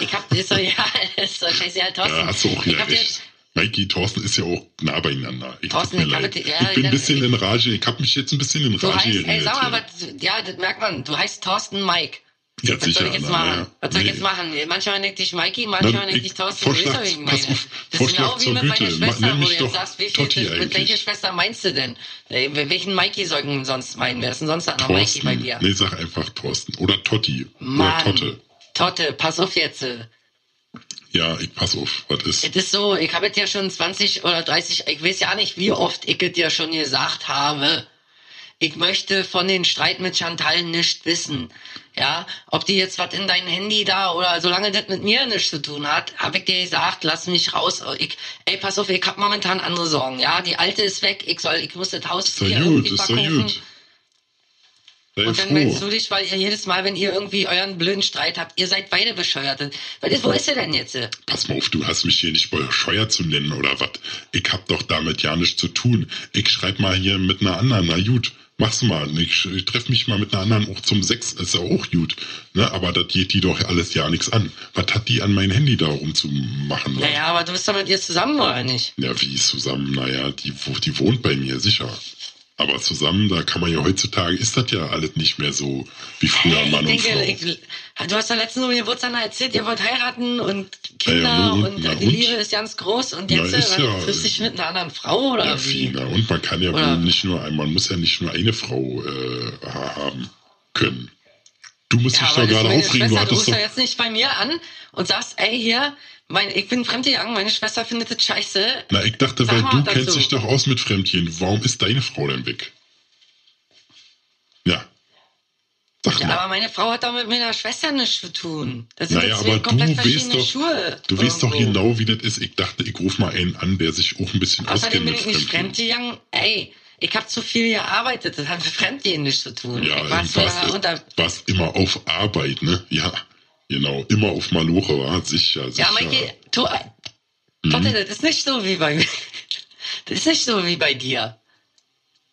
ich hab, ist so, ja, ist so, scheiße, ja, Thorsten. Ja, hast du auch ich wieder hab dir, recht. Mikey, Thorsten ist ja auch nah beieinander. Ich, Thorsten, mir ich hab leid. mit- ja, ich bin ein bisschen in Rage. Ich hab mich jetzt ein bisschen in Rage heißt, ey, sag mal, was, ja, das merkt man, du heißt Thorsten Mike. Ja, Was soll ich jetzt machen? ja. Was soll ich Nee. jetzt machen? Manchmal nennt dich Mikey, manchmal nennt ich- dich Thorsten. Vorschlag- Du weißt doch, wie ich pass meine. Das ist genau wie mit meiner Güte. Schwester, wo du jetzt sagst, wie viel, mit eigentlich. welcher Schwester meinst du denn? Welchen Mikey soll ich denn sonst meinen? Wer ist denn sonst noch Mikey bei dir? Nee, sag einfach Thorsten. Oder Totti. Mann. Oder Totte. Totte, pass auf jetzt. Ja, ich pass auf. Was ist? Es ist so, ich habe es ja schon 20 oder 30, ich weiß ja nicht, wie oft ich es dir schon gesagt habe. Ich möchte von den Streit mit Chantal nicht wissen. Ja, ob die jetzt was in dein Handy da oder solange das mit mir nichts zu tun hat, habe ich dir gesagt, lass mich raus. Ich, ey, pass auf, ich hab momentan andere Sorgen. Ja, die alte ist weg, ich soll, ich muss das Haus Ist hier gut, irgendwie ist doch verkaufen. gut. Sei Und dann meinst froh. du dich, weil ihr jedes Mal, wenn ihr irgendwie euren blöden Streit habt, ihr seid beide bescheuert. Weil ist- Wo ist er denn jetzt? Pass mal auf, du hast mich hier nicht bescheuert zu nennen oder was. Ich hab doch damit ja nichts zu tun. Ich schreib mal hier mit einer anderen. Na gut, mach's mal. Ich, ich treff mich mal mit einer anderen auch zum Sex. Ist ja auch gut. Ne? Aber das geht die doch alles ja nichts an. Was hat die an mein Handy da rumzumachen? Naja, aber du bist doch mit ihr zusammen, oder nicht? Ja, wie zusammen? Naja, die, die wohnt bei mir, sicher. Aber zusammen, da kann man ja heutzutage, ist das ja alles nicht mehr so wie früher Hey, Mann und Frau. denke, ich, du hast ja letztens um den Geburtstag erzählt, ihr wollt heiraten und Kinder Ja, nun, und na die? Liebe ist ganz groß und Na, jetzt ist äh, ja- triffst dich mit einer anderen Frau oder Ja, wie? Fina. Und man kann ja Oder- wohl nicht nur, man muss ja nicht nur eine Frau äh, ha- haben können. Du musst Ja, dich doch ist gerade aufregen. Du Schwester, du hattest rufst doch, ja jetzt nicht bei mir an und sagst, ey, hier, mein, ich bin fremdgegangen, meine Schwester findet das scheiße. na, ich dachte, Sag weil du kennst dich doch aus mit Fremdgehen. Warum ist deine Frau denn weg? Ja. Sag Ja, mal. aber meine Frau hat doch mit meiner Schwester nichts zu tun. Das sind Naja, aber du weißt doch, Schuhe. du weißt doch genau, wie das ist. Ich dachte, ich rufe mal einen an, der sich auch ein bisschen Außerdem auskennt bin mit ich nicht Fremdgehen. fremdgegangen. Ey, ich habe zu viel gearbeitet. Das hat mit Fremdgehen nichts zu tun. Ja, ich war du zwar warst, unter, warst immer auf Arbeit, ne? Ja, genau. Immer auf Maloche, war sicher, sicher. Ja, Mikey, tu, Mhm. Totte, das ist nicht so wie bei mir. Das ist nicht so wie bei dir.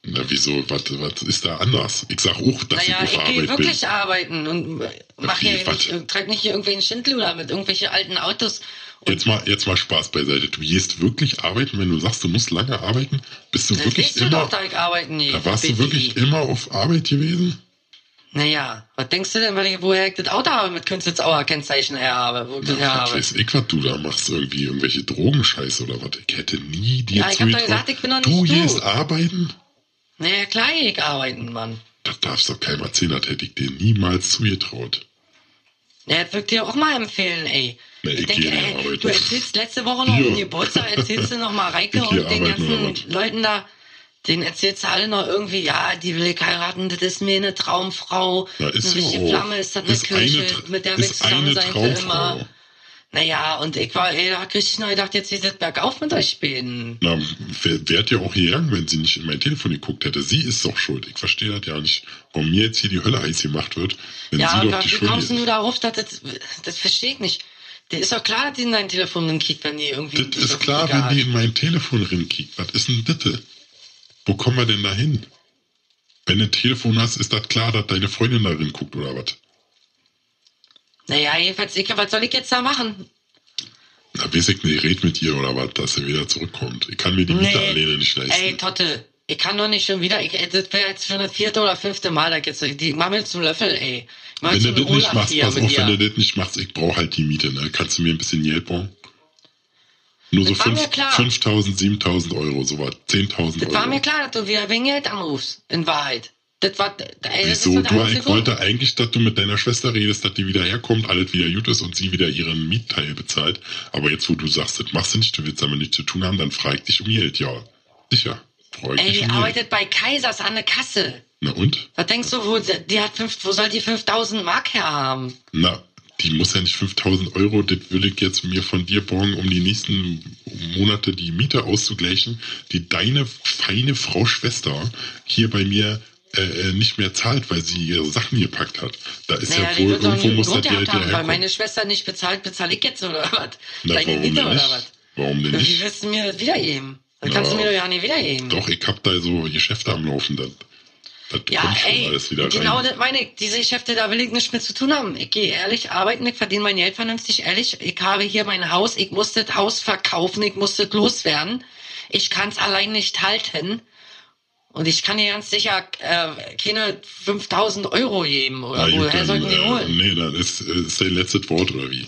Na, wieso? Was, was ist da anders? Ich sag auch, dass Naja, ich ich auf gehe Arbeit wirklich bin. arbeiten und mach hier nicht, äh, treib nicht hier irgendwelchen Schindluder mit irgendwelchen alten Autos. Jetzt mal, jetzt mal Spaß beiseite. Du gehst wirklich arbeiten, wenn du sagst, du musst lange arbeiten? Bist du das wirklich siehst du immer, doch, da ich arbeiten gehe. da warst du Baby. wirklich immer auf Arbeit gewesen? Naja, was denkst du denn, weil ich, woher ich das Auto habe mit Künstlitzauer Kennzeichen her habe? Wo ich her habe? weiß ich, was du da machst? Irgendwie irgendwelche Drogenscheiße oder was? Ich hätte nie dir Ja, ich hab doch gesagt, ich bin doch Du nicht du. gehst arbeiten? Naja, klar, ich arbeiten, Mann. Das darfst doch keinem erzählen, das hätte ich dir niemals zugetraut. Ja, das würde ich dir auch mal empfehlen, ey. Nee, ich ich denke, ey, arbeiten. du erzählst letzte Woche noch um Geburtstag, erzählst du noch mal Reike und den ganzen? Leuten da, den erzählst du alle noch irgendwie, ja, die will ich heiraten, das ist mir eine Traumfrau. Na, ist eine ja richtige. Flamme, ist das eine Ist Kirche, eine mit der will ist zusammen sein Traumfrau. immer. Naja, und ich war, ey, da hab ich noch gedacht, jetzt geht es bergauf mit euch späten. Na, wer, wer ja auch hier gegangen, wenn sie nicht in mein Telefon geguckt hätte? Sie ist doch schuld. Ich verstehe das ja nicht, warum mir jetzt hier die Hölle heiß gemacht wird, wenn Ja, sie doch die wie kommst du darauf, dass das, das verstehe ich nicht. Der ist doch klar, dass die in dein Telefon kriegt, wenn die irgendwie. Das ist klar, wenn die in mein Telefon rinkickt. Was ist denn das? Wo kommen wir denn da hin? Wenn du ein Telefon hast, ist das klar, dass deine Freundin darin guckt oder was? Naja, jedenfalls, ich, was soll ich jetzt da machen? Na, weiß ich nicht, red mit ihr oder was, dass sie wieder zurückkommt. Ich kann mir die Miete alleine nicht leisten. Ey, Totte, Ich kann doch nicht schon wieder, ich, das wäre jetzt schon das vierte oder fünfte Mal, da jetzt, die mach mir zum Löffel, ey. Mach Wenn du das nicht machst, pass auf, wenn du das nicht machst, ich brauche halt die Miete, ne? Kannst du mir ein bisschen Geld bauen? Nur so Das war mir fünf- klar. 5.000, 7.000 Euro, so was. 10.000 Das war mir Euro. klar, dass du wieder wegen Geld anrufst, in Wahrheit. Das war, ey, das Wieso? so Du, ich wollte eigentlich, dass du mit deiner Schwester redest, dass die wieder herkommt, alles wieder gut ist und sie wieder ihren Mietteil bezahlt. Aber jetzt, wo du sagst, das machst du nicht, du willst damit nichts zu tun haben, dann frage ich dich um Geld. Ja, sicher. Frage ich Ey, dich die um Geld. arbeitet bei Kaisers an der Kasse. Na und? Was denkst du, wo, die hat fünf, wo soll die 5000 Mark herhaben? Na, die muss ja nicht 5000 Euro, das will ich jetzt mir von dir borgen, um die nächsten Monate die Miete auszugleichen, die deine feine Frau Schwester hier bei mir äh, äh, nicht mehr zahlt, weil sie ihre Sachen gepackt hat. Da ist Naja, ja wohl, irgendwo muss das Grund Geld gehabt ja haben, weil herkommen. meine Schwester nicht bezahlt, bezahle ich jetzt oder was? Na, Deine warum Miete denn oder nicht? was? Warum denn Wie nicht? willst du mir das wiedergeben? Das kannst du mir doch ja nicht wiedergeben. Doch, ich hab da so Geschäfte am Laufen, das, das Ja, ey, wieder genau rein. das meine ich. Diese Geschäfte, da will ich nichts mehr zu tun haben. Ich gehe ehrlich arbeiten, ich verdiene mein Geld vernünftig, ehrlich. Ich habe hier mein Haus, ich muss das Haus verkaufen, ich muss das loswerden. Ich kann es allein nicht halten. Und ich kann dir ganz sicher äh, keine 5000 Euro geben. Oder gut, woher sollten die äh, holen? nee, dann ist, ist dein letztes Wort, oder wie?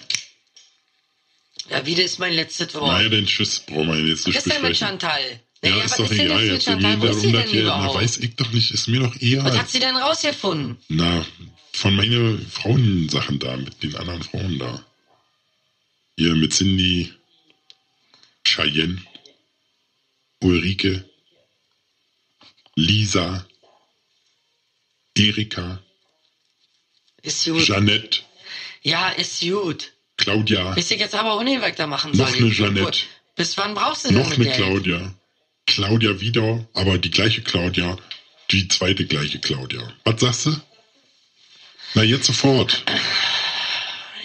Ja, wie das ist mein letztes Wort. Naja, dann tschüss, brauchen wir jetzt was nicht ist denn mit besprechen. Chantal? Ja, Naja, ist doch denn egal, jetzt ist denn ihr, na, überhaupt? weiß ich doch nicht, ist mir doch eher, Was hat sie denn rausgefunden? na, von meinen Frauensachen da, mit den anderen Frauen da. Hier mit Cindy, Cheyenne, Ulrike, Lisa, Erika, Ist gut. Jeanette, Ja, ist gut. Claudia, Bis ich jetzt aber ohne weitermachen Noch soll. eine Jeanette. Bis wann brauchst du denn noch eine? Claudia, Claudia wieder, aber die gleiche Claudia, die zweite gleiche Claudia. Was sagst du? Na, jetzt sofort.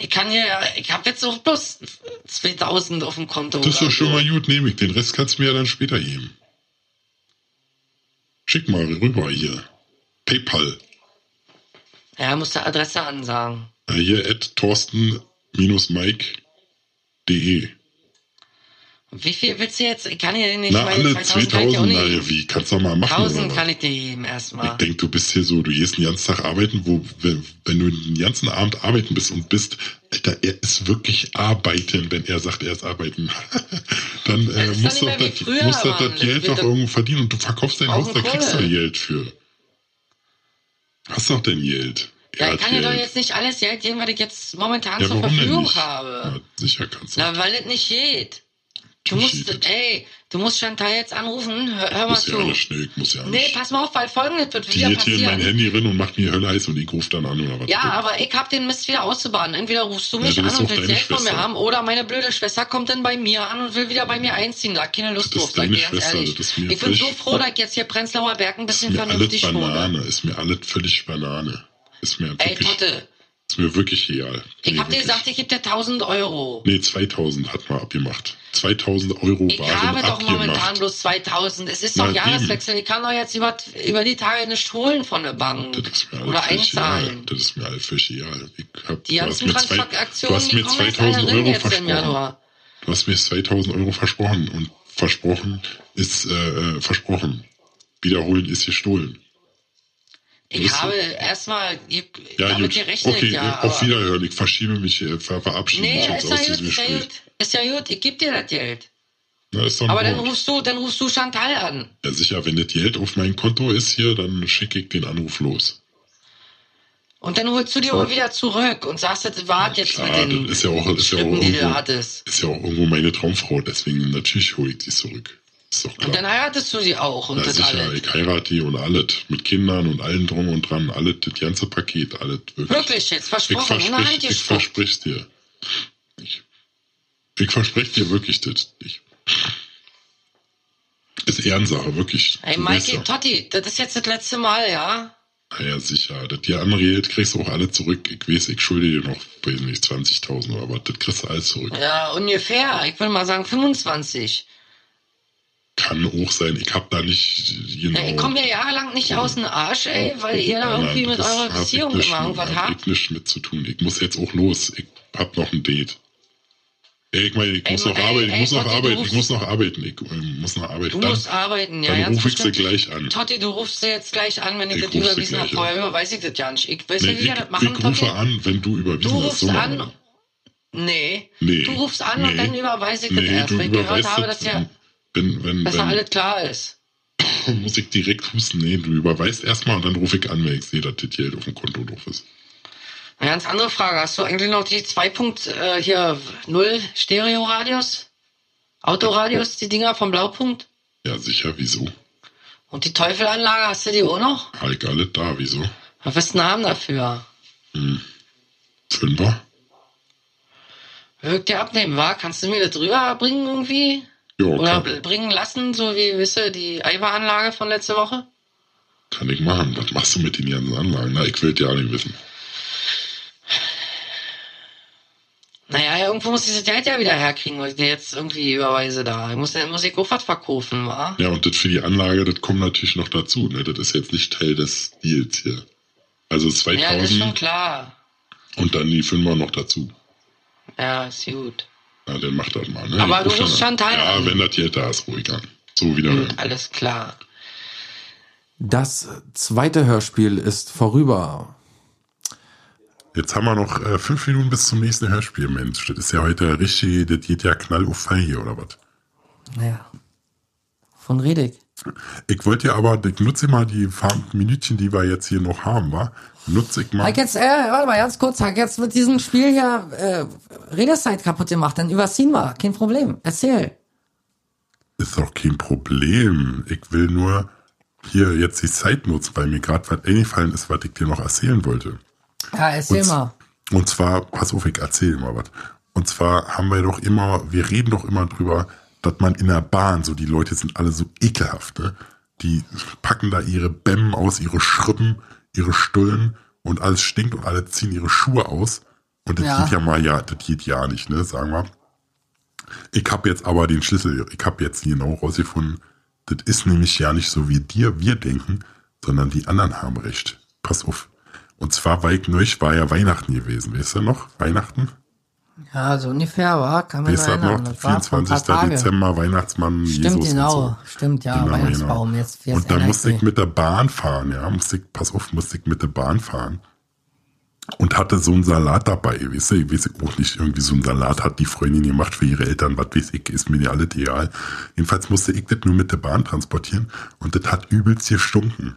Ich kann ja, ich habe jetzt auch bloß 2000 auf dem Konto. Das ist doch schon so. mal gut, nehme ich. Den Rest kannst du mir ja dann später geben. Schick mal rüber hier. PayPal. Ja, musst du Adresse ansagen. Hier at torsten-mike.de. Wie viel willst du jetzt? Ich kann dir nicht, Na, alle 2000 kann ich auch 2000. nicht. Na, wie? Kannst du doch mal machen. 1000 oder? kann ich dir geben Ich erstmal. denk, du bist hier so, du gehst den ganzen Tag arbeiten, wo, wenn, wenn du den ganzen Abend arbeiten bist und bist, Alter, er ist wirklich arbeiten, wenn er sagt, er ist arbeiten. dann äh, musst du das, musst du das Das Geld doch irgendwo verdienen und du verkaufst dein Haus, da kriegst du. Geld für. Hast doch dein Geld. Er Ja, ich kann dir doch jetzt nicht alles Geld geben, was ich jetzt momentan ja, zur Verfügung habe. Ja, sicher kannst du. Na, weil das nicht geht. Du musst, ey, du musst Chantal jetzt anrufen, hör, hör mal muss ja zu. alles schnell, ich muss ja Nee, alles. pass mal auf, weil folgendes wird Die wieder geht hier in mein passieren. Handy rein und macht mir Hölle heiß und ich rufe dann an oder was. Ja, aber ich hab den Mist wieder auszubaden. Entweder rufst du mich Ja, an und willst Geld von mir haben, oder meine blöde Schwester kommt dann bei mir an und will wieder bei mir einziehen. Da keine Lust ist drauf, deine dir Schwester, ehrlich. das ist mir Ich bin so froh, dass ich jetzt hier Prenzlauer Berg ein ist bisschen mir alles wohne. Banane, ist mir alles völlig Banane. Ist mir Ey, Totte, ist mir wirklich egal. ich Nee, hab dir gesagt, ich geb dir 1000 Euro. Nee, 2000 hat man abgemacht. 2000 Euro Ich waren habe doch abgemacht. momentan bloß 2000. Es ist Na, doch eben. Jahreswechsel. Ich kann doch jetzt über, über die Tage nicht holen von der Bank. Das ist mir Oder alles völlig egal. einzahlen. Das ist mir alles völlig egal. Ich hab, Die ganzen zwei, du Transaktionen, hast mir kommen jetzt alle 2000 drin Euro versprochen. Januar. Du hast mir 2000 Euro versprochen und versprochen ist äh, äh, versprochen. Wiederholen ist gestohlen. Ich habe erstmal Ja, damit gut. gerechnet, Okay, ja. auf Wiederhören. Ich verschiebe mich, äh, ver verabschiede Nee, mich ist jetzt ja aus gut, diesem ist ja Gespräch. gut. Ist ja gut, ich geb dir das Geld. Na, ist doch Aber dann gut. rufst du, dann rufst du Chantal an. Ja, sicher, wenn das Geld auf mein Konto ist hier, dann schicke ich den Anruf los. Und dann holst du die auch wieder zurück und sagst, das war jetzt Klar, mit den das ist ja auch, ist ja auch irgendwo, ist ja auch irgendwo meine Traumfrau, deswegen natürlich hole ich die zurück. Und dann heiratest du sie auch und Na das sicher, alles. ich heirate die und alles. Mit Kindern und allem drum und dran. Alles, das ganze Paket, alles wirklich. Wirklich jetzt, Ich versprochen, Hand versprich, ich versprich's dir. Ich, ich verspreche dir wirklich das. Ich, ist Ehrensache, wirklich. Ey, Du weißt Mikey, Totti, das ist jetzt das letzte Mal, ja? Naja, sicher. Das die andere Geld kriegst du auch alle zurück. Ich weiß, ich schulde dir noch, weiß nicht, 20.000 Euro, aber das kriegst du alles zurück. Ja, ungefähr. Ich würde mal sagen 25. Kann auch sein. Ich hab da nicht genau. Ja, ich komme mir jahrelang nicht aus dem Arsch, ey, weil ihr da irgendwie mit das eurer Beziehung immer irgendwas hab habt. Ich nichts mit zu tun. Ich muss jetzt auch los. Ich hab noch ein Date. Ey, ich meine, ich Ey, muss noch ey, arbeiten, ich muss noch du arbeiten, ich rufst- muss noch arbeiten, ich muss noch arbeiten. Du Dann, musst arbeiten, ja. dann rufe ich sie gleich an. Totti, du rufst sie jetzt gleich an, wenn ich, Ich das überwiesen habe. Vorher überweise ich das ja nicht. Ich weiß Nee, nicht, wie ich, das machen, ich rufe Totti. an, wenn du überwiesen Du hast. rufst So machen an. Nee. Nee. Du rufst an Nee. und dann überweise ich das Nee, erst, du wenn ich gehört habe, das, dass ja wenn, wenn, besser wenn, alles klar ist. muss ich direkt husten. Nee, du überweist erstmal und dann rufe ich an, wenn ich sehe, dass das Geld auf dem Konto drauf ist. Eine ganz andere Frage. Hast du eigentlich noch die 2. Äh, hier 0 Stereo-Radios? Autoradios, die Dinger vom Blaupunkt? Ja, sicher, wieso? Und die Teufelanlage, hast du die auch noch? Hab ich alles da, wieso? Was willst du haben dafür? Fünfer? Wirkt dir abnehmen, wa? Kannst du mir das drüber bringen irgendwie? Ja, Oder kann, bringen lassen, so wie, wisst ihr, die Eiberanlage von letzte Woche? kann ich machen. Was machst du mit den ganzen Anlagen? Na, ich will ja nicht wissen. Naja, irgendwo muss ich das Geld ja wieder herkriegen, weil ich dir jetzt irgendwie überweise da. Ich muss, muss ich auch was verkaufen, wa? Ja, und das für die Anlage, das kommt natürlich noch dazu. Ne? Das ist jetzt nicht Teil des Deals hier. Also Ja, das ist schon 2000 klar. und dann die Fünfer noch dazu. Ja, ist gut. Na, dann mach das mal. Ne? Aber du ruf musst dann schon teilen. Ja, wenn das Geld da ist, ruhig an. So wieder. Gut, alles klar. Das zweite Hörspiel ist vorüber. Jetzt haben wir noch äh, fünf Minuten bis zum nächsten Hörspiel, Mensch. Das ist ja heute richtig, das geht ja knall auf Fall hier, oder was? Naja. Von Redig. Ich wollte ja aber, ich nutze mal die Minütchen, die wir jetzt hier noch haben, wa? Nutze ich mal. Hab jetzt, äh, warte mal, ganz kurz, hab jetzt mit diesem Spiel hier äh, Redezeit kaputt gemacht, dann überziehen wir. Kein Problem. Erzähl. Ist doch kein Problem. Ich will nur hier jetzt die Zeit nutzen, weil mir gerade was eingefallen ist, was ich dir noch erzählen wollte. Ja, erzähl Und, mal. und zwar, pass auf, ich erzähle mal was. Und zwar haben wir doch immer, wir reden doch immer drüber, dass man in der Bahn, so die Leute sind alle so ekelhaft, ne? Die packen da ihre Bämmen aus, ihre Schrippen, ihre Stullen und alles stinkt und alle ziehen ihre Schuhe aus. Und das Ja. geht ja mal, ja, das geht ja nicht, ne, sagen wir. Ich habe jetzt aber den Schlüssel, ich habe jetzt genau rausgefunden, das ist nämlich ja nicht so wie dir, wir denken, sondern die anderen haben recht. Pass auf. Und zwar, weil ich neulich war ja Weihnachten gewesen, weißt du noch? Weihnachten? Ja, so ungefähr, war, kann man erinnern. noch? Das war vor ein paar 24. Tagen. Dezember, Weihnachtsmann, Stimmt, Jesus genau. und so. Stimmt, ja, Genau, Weihnachtsbaum. genau. Jetzt, jetzt Und dann musste ich mit der Bahn fahren, ja. Musste ich, pass auf, musste ich mit der Bahn fahren. Und hatte so einen Salat dabei, weißt du, ich weiß auch nicht, irgendwie so einen Salat hat die Freundin gemacht für ihre Eltern, was weiß ich, ist mir ja alles egal. Jedenfalls musste ich das nur mit der Bahn transportieren und das hat übelst gestunken.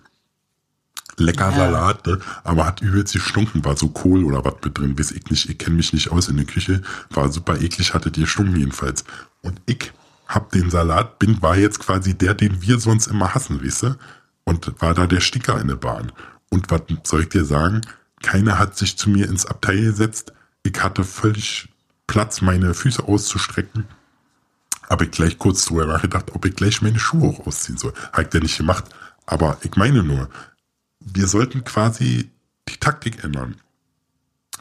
Lecker Ja. Salat, ne? aber hat übelst gestunken, war so Kohl oder was mit drin, weiß ich nicht, ich kenne mich nicht aus in der Küche, war super eklig, hatte die gestunken jedenfalls. Und ich hab den Salat, bin, war jetzt quasi der, den wir sonst immer hassen, weißt du? Und war da der Sticker in der Bahn. Und was soll ich dir sagen? Keiner hat sich zu mir ins Abteil gesetzt. Ich hatte völlig Platz, meine Füße auszustrecken. Habe ich gleich kurz drüber nachgedacht, ob ich gleich meine Schuhe auch ausziehen soll. Habe ich ja nicht gemacht. Aber ich meine nur, wir sollten quasi die Taktik ändern.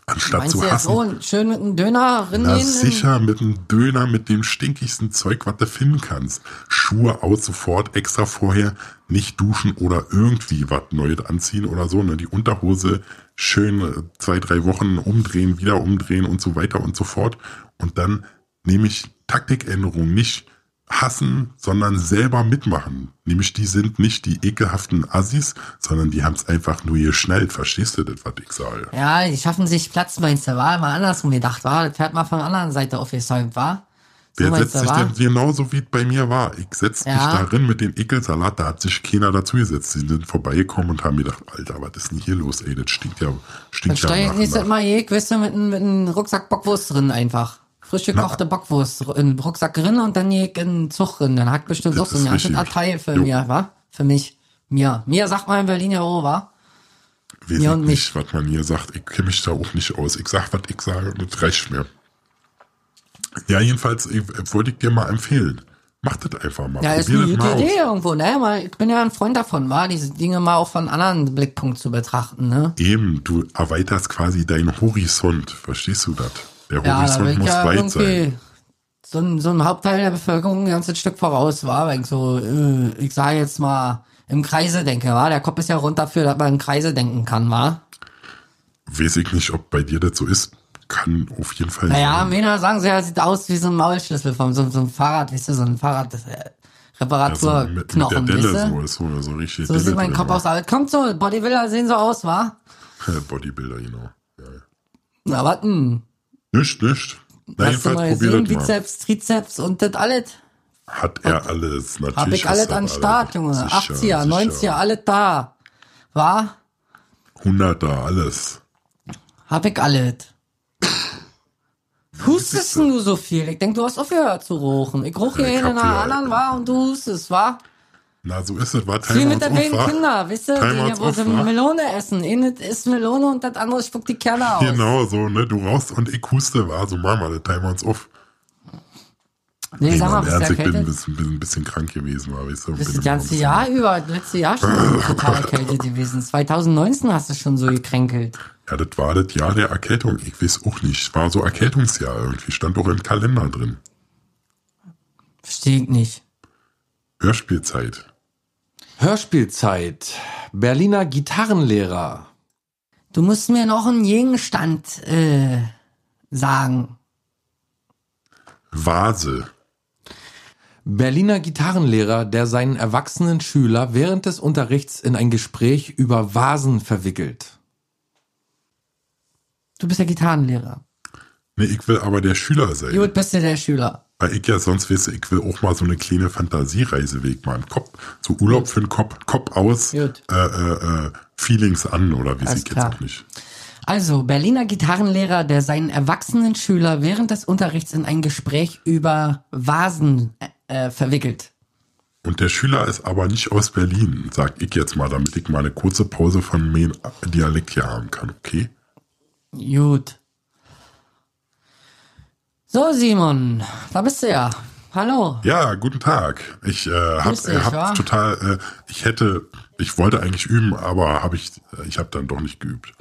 Anstatt Meinst zu hassen. so schön mit einem Döner Na sicher, mit einem Döner, mit dem stinkigsten Zeug, was du finden kannst. Schuhe aus sofort, extra vorher, nicht duschen oder irgendwie was Neues anziehen oder so. Ne? Die Unterhose schön äh, zwei, drei Wochen umdrehen, wieder umdrehen und so weiter und so fort. Und dann nehme ich Taktikänderungen nicht hassen, sondern selber mitmachen. Nämlich die sind nicht die ekelhaften Assis, sondern die haben es einfach nur geschnallt. Verstehst du das, was ich sage? Ja, die schaffen sich Platz, meinst du, war mal andersrum gedacht, war, das fährt mal von der anderen Seite aufgesäumt, war? So Wer meinst setzt sich wa? denn genauso wie es bei mir war? Ich setz mich Ja. darin mit dem Ekelsalat, da hat sich keiner dazu gesetzt. Sie sind vorbeigekommen und haben mir gedacht, Alter, was ist denn hier los, ey? Das stinkt ja, Dann stinkt ja steuert nach, nächstes. Mal du, mit einem, mit einem Rucksack Bockwurst drin einfach. Frisch gekochte Bockwurst in den Rucksack drin und dann in den Zug drin. Dann hat bestimmt auch so ein ganzes. Abteil für Jo. mir, wa? Für mich. Mir. Mir sagt man in Berlin ja auch, wa? Weiß mir und nicht, was man hier sagt. Ich kenne mich da auch nicht aus. Ich sag, was ich sage, und das reicht mir. Ja, jedenfalls ich, wollte ich dir mal empfehlen. Mach das einfach mal. Ja, ist eine Probier gute mal Idee aus. irgendwo, ne? Weil ich bin ja ein Freund davon, wa? Diese Dinge mal auch von anderen Blickpunkt zu betrachten, ne? Eben, du erweiterst quasi deinen Horizont. Verstehst du das? Der Ja, Horizont ich muss ja weit sein. irgendwie so ein, so ein Hauptteil der Bevölkerung ein ganzes Stück voraus war, weil ich so, äh, ich sage jetzt mal, im Kreise denke, war. Der Kopf ist ja rund dafür, dass man im Kreise denken kann, war. Weiß ich nicht, ob bei dir das so ist. kann auf jeden Fall Naja, sein. Männer sagen sie ja, sieht aus wie so ein Maulschlüssel von so, so einem Fahrrad, weißt du, so ein Fahrrad, das, äh, Ja, so mit, mit der Reparaturknochen, Delle weißt so, du? so, so richtig. So Delle sieht mein Kopf aus. Aber kommt so, Bodybuilder sehen so aus, wa? Bodybuilder, genau. Ja, ja. Na, warten. Nicht, nicht. Na, Hast du jedenfalls mal probier gesehen? das mal. Bizeps, Trizeps und das alles. Hat er alles, natürlich. Hab ich alles an Start, Junge. Sicher, 80er, sicher. 90er, alles da. Wa? 100er, alles. Hab ich alles. Hustest du so viel? Ich denk, du hast aufgehört zu rochen. Ich roche Ja, hier ich in hab einer ja- anderen, wa? Und du hustest, wa? Na, so ist es. War Wie mit den wilden? Kinder, weißt du, die, wo sie? Melone essen. Eine isst Melone und das andere spuckt die Kerne aus. Genau, so, ne, du rauchst und ich huste, war so, Mama, das teilen wir uns auf. Nee, sag mal, ernst, ich bin ein bisschen, bin ein bisschen krank gewesen, war, weißt du. Bist das ganze Jahr über, das letzte Jahr schon total erkältet gewesen. 2019 hast du schon so gekränkelt. Ja, das war das Jahr der Erkältung. Ich weiß auch nicht. War so Erkältungsjahr irgendwie. Stand auch im Kalender drin. Versteh ich nicht. Hörspielzeit. Hörspielzeit. Berliner Gitarrenlehrer. Du musst mir noch einen Gegenstand äh, sagen. Vase. Berliner Gitarrenlehrer, der seinen erwachsenen Schüler während des Unterrichts in ein Gespräch über Vasen verwickelt. Du bist der Gitarrenlehrer. Nee, ich will aber der Schüler sein. Gut, bist du der Schüler. Weil ich ja sonst weiß, ich will auch mal so eine kleine Fantasiereiseweg machen. Kopf, so Urlaub für den Kopf, Kopf aus, äh, äh, äh, Feelings an oder wie sie jetzt auch nicht. Also, Berliner Gitarrenlehrer, der seinen erwachsenen Schüler während des Unterrichts in ein Gespräch über Vasen äh, äh, verwickelt. Und der Schüler ist aber nicht aus Berlin, sag ich jetzt mal, damit ich mal eine kurze Pause von meinem Dialekt hier haben kann, okay? Gut. So, Simon, da bist du ja. Hallo. Ja, guten Tag. Ich äh, hab, Grüß dich, äh, hab wa? total, äh, ich hätte, ich wollte eigentlich üben, aber habe ich, äh, ich habe dann doch nicht geübt.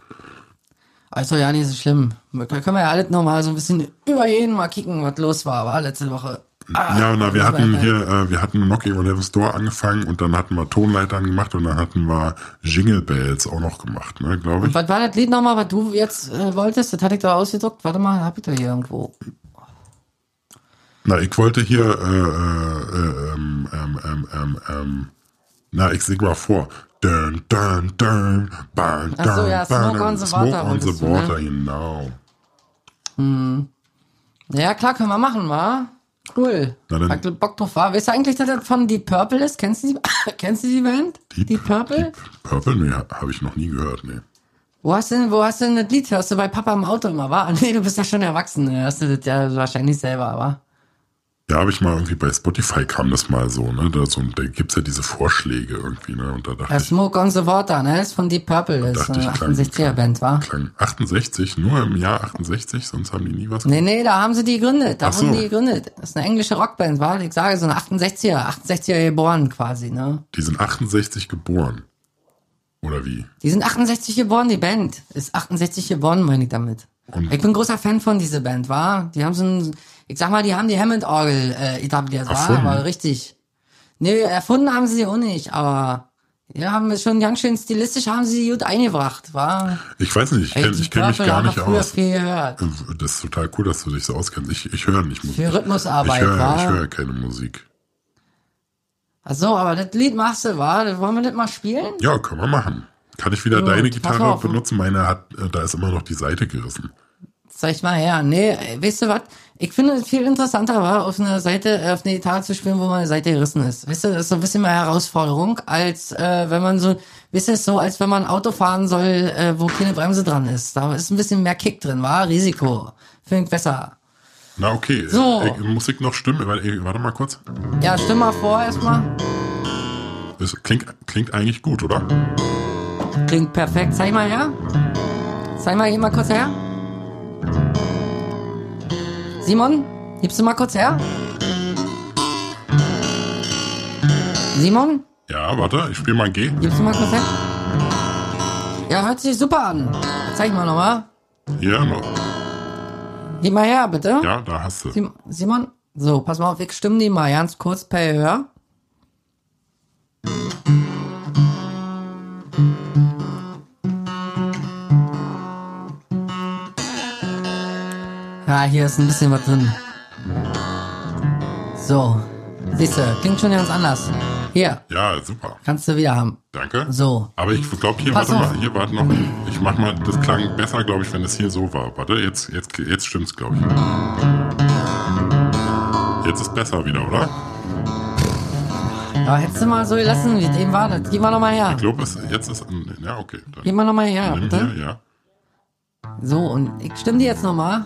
Also ja, nicht so schlimm. Da können wir ja alles nochmal so ein bisschen über jeden mal kicken, was los war, war letzte Woche. Ah, ja, na, wir hatten hier, äh, wir hatten Nokia und Heaven Store angefangen und dann hatten wir Tonleitern gemacht und dann hatten wir Jingle Bells auch noch gemacht, ne, glaube ich. Was war das Lied nochmal, was du jetzt äh, wolltest? Das hatte ich doch ausgedruckt. Warte mal, hab ich doch hier irgendwo. Na, ich wollte hier, äh, äh, ähm, ähm, ähm, ähm, ähm, na, ich sing mal vor. Dun, dun, dun, bang, Ach so, dun, ja, Smoke on the Smoke Water on the ne? Water, genau. Ja, klar, können wir machen, wa? Cool. Na dann- Hat Bock drauf, wa? Weißt du eigentlich, dass das von Deep Purple ist? Kennst du die, kennst du die Band? Deep, Purple? Deep Purple? Nee, habe ich noch nie gehört, nee. Wo hast du denn, wo hast du denn das Lied? Hörst du bei Papa im Auto immer, wa? Nee, du bist ja schon erwachsen. ne? Hörst du das ja wahrscheinlich selber, wa? Ja, habe ich mal irgendwie bei Spotify kam das mal so, ne? Da, so, da gibt's ja diese Vorschläge irgendwie, ne? Und da dachte Ja, ich, Smoke on the Water, ne? Ist von Deep Purple. Das ist eine ich, klang- 68er Band, wa? klang 68, nur im Jahr 68, sonst haben die nie was Nee, nee, da haben sie die gegründet. Da Ach so. wurden die gegründet. Das ist eine englische Rockband, wa? Ich sage so eine 68er, 68er geboren quasi, ne? Die sind 68 geboren. Oder wie? Die sind 68 geboren, die Band. Ist 68 geboren, meine ich damit. Und- ich bin großer Fan von dieser Band, war. Die haben so ein, ich sag mal, die haben die Hammond-Orgel äh, etabliert, war, Erfunden? aber richtig. Nee, erfunden haben sie die auch nicht, aber die haben schon ganz schön stilistisch, haben sie gut eingebracht, war. Ich weiß nicht, ich kenne ich kenn mich gar nicht aus. Das ist total cool, dass du dich so auskennst. Ich, ich höre nicht Musik. Für Rhythmusarbeit, ich höre, wa? ich höre keine Musik. Ach so, aber das Lied machst du, war. Wollen wir das mal spielen? Ja, können wir machen. Kann ich wieder Gut, deine Gitarre auf. benutzen? Meine hat, äh, da ist immer noch die Seite gerissen. Sag ich mal her. Nee, weißt du was? Ich finde es viel interessanter war, auf einer Seite, äh, auf einer Gitarre zu spielen, wo meine Seite gerissen ist. Weißt du, das ist so ein bisschen mehr Herausforderung, als äh, wenn man so, weißt du, so, als wenn man Auto fahren soll, äh, wo keine Bremse dran ist. Da ist ein bisschen mehr Kick drin, war Risiko. Finde ich besser. Na okay, So. äh, Musik noch stimmen. Warte, warte mal kurz. Ja, stimm mal vor erstmal. Das klingt, klingt eigentlich gut, oder? Klingt perfekt. Zeig mal her. Zeig mal, geh mal kurz her. Simon, gibst du mal kurz her? Simon, Ja, warte, ich spiele mal G. gibst du mal kurz her? Ja, hört sich super an. Zeig mal nochmal. Hier, noch. Gib mal her, bitte. Ja, da hast du. Sim Simon, so, pass mal auf, ich stimme die mal ganz kurz per Hör. Ja, hier ist ein bisschen was drin. So. Siehst du, klingt schon ganz anders. Hier, Ja, super. kannst du wieder haben. Danke. So. Aber ich glaube, hier, Pass warte auf. mal, hier, warte noch. Ich mach mal, das klang besser, glaube ich, wenn es hier so war. Warte, jetzt, jetzt, jetzt stimmt's, glaube ich. Jetzt ist besser wieder, oder? Aber hättest du mal so gelassen, wie es eben war. Das. Gib mal nochmal her. Ich glaube, jetzt ist, ja, okay. Dann Gib mal nochmal her, bitte. hier, ja. So, und ich stimme dir jetzt nochmal.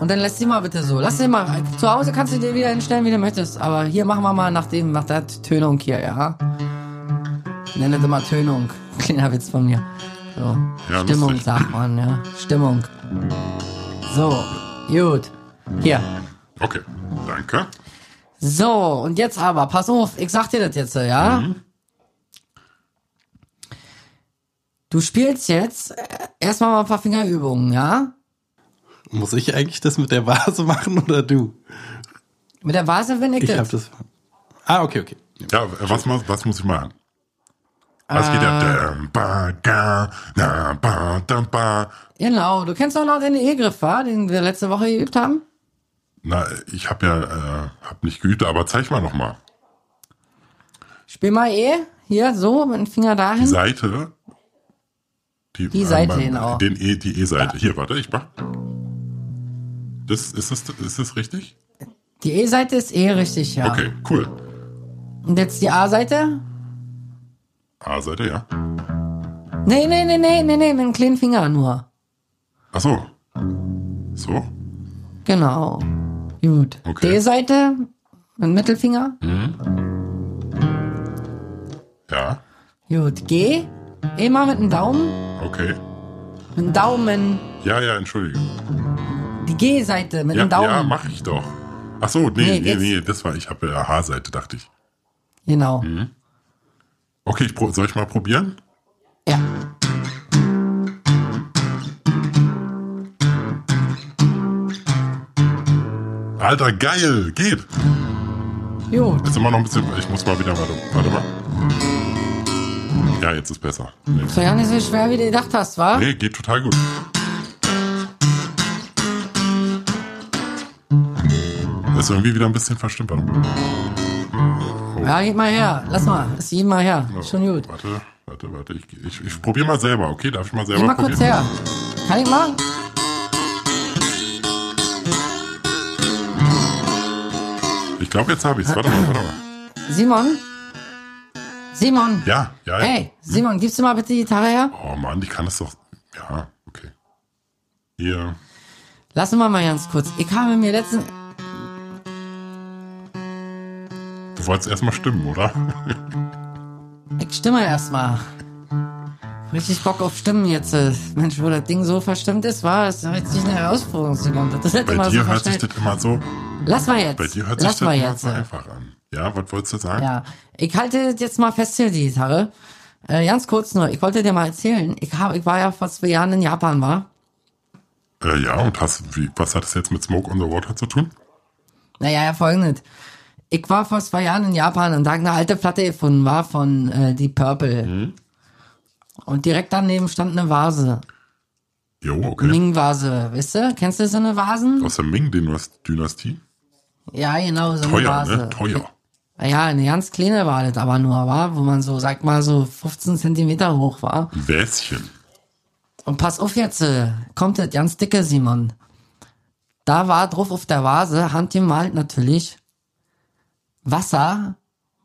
Und dann lässt sie mal bitte so. Lass sie mal. Zu Hause kannst du dir wieder hinstellen, wie du möchtest. Aber hier machen wir mal nach dem, nach der Tönung hier, ja? Nenne das immer Tönung. Kleiner Witz von mir. So. Ja, Stimmung, lustig. sagt man, ja. Stimmung. So, gut. Hier. Okay, danke. So, und jetzt aber, pass auf, ich sag dir das jetzt, ja? Du spielst jetzt äh, erstmal mal ein paar Fingerübungen, ja? Muss ich eigentlich das mit der Vase machen oder du? Mit der Vase bin ich, Ich das. hab das. Ah, okay, okay. Ja, was, muss- was muss ich machen? Was geht Äh. ja? Da, ba, dam, ba. Genau, du kennst doch noch den E-Griff, wa? Den wir letzte Woche geübt haben? Na, ich habe ja, äh, hab nicht geübt, aber zeig mal noch mal. Spiel mal E, hier, so, mit dem Finger Die dahin. Seite. Die Seite, genau. Den e, die E-Seite. Hier, warte, ich mach. Das, ist, das, ist das richtig? Die E-Seite ist E richtig, ja. Okay, cool. Und jetzt die A-Seite? A-Seite, ja. Nee, nee, nee, nee, nee, nee, mit dem kleinen Finger nur. Ach so. So? Genau. Gut. Okay. D-Seite mit dem Mittelfinger. Ja. Gut. G. Immer mit dem Daumen. Okay. Mit dem Daumen. Ja, ja, entschuldige. Die G-Seite mit Ja, dem Daumen. ja, mach ich doch. Ach so, nee, Nee, nee, jetzt- nee, das war, ich habe ja H-Seite, dachte ich. Genau. Mhm. Okay, ich soll ich mal probieren? Ja. Alter, geil, geht. Gut. Ist immer noch ein bisschen, ich muss mal wieder, warte, warte mal. Ja, jetzt ist besser. Nee, So ja nicht so schwer, wie du gedacht hast, wa? nee geht total gut. Ist irgendwie wieder ein bisschen. Warte mal. Ja, gib mal her. Lass mal. Ist jedem mal her. Schon gut. Warte, warte, warte. Ich, ich, ich probiere mal selber, okay? Darf ich mal selber Gib mal kurz probieren? her. Kann ich mal? Ich glaube, jetzt habe ich es. Warte mal, warte mal. Simon? Simon? Ja, ja. ja. Hey, Simon, gibst du mal bitte die Gitarre her? Oh Mann, die kann das doch. Ja, okay. Hier. Lassen wir mal ganz kurz. Ich habe mir letztens... wolltest erstmal stimmen, oder? Ich stimme erstmal. Richtig Bock auf Stimmen jetzt. äh. Mensch, wo das Ding so verstimmt ist, war es richtig eine Herausforderung, Simon. Das ist Bei immer dir so hört sich das immer so. Lass mal jetzt. Bei dir hört sich Lass das mal immer jetzt. so äh. einfach an. Ja, was wolltest du sagen? Ja, ich halte das jetzt mal fest hier, die Gitarre. Äh, ganz kurz nur, ich wollte dir mal erzählen, ich, hab, ich war ja vor zwei Jahren in Japan, war. Äh, ja, und hast, wie, was hat das jetzt mit Smoke on the Water zu tun? Naja, ja, folgendes. Ich war vor zwei Jahren in Japan und da eine alte Platte gefunden, war von äh, Deep Purple. Mhm. Und direkt daneben stand eine Vase. Jo, okay. Ming-Vase, weißt du? Kennst du so eine Vasen? Aus der Ming-Dynastie? Ja, genau, so eine Teuer, Vase. ne? Teuer. Ja, eine ganz kleine war das aber nur, war, wo man so, sag mal, so 15 Zentimeter hoch war. Wäschen. Und pass auf jetzt, äh, kommt das ganz dicke, Simon. Da war drauf auf der Vase, handgemalt natürlich, Wasser,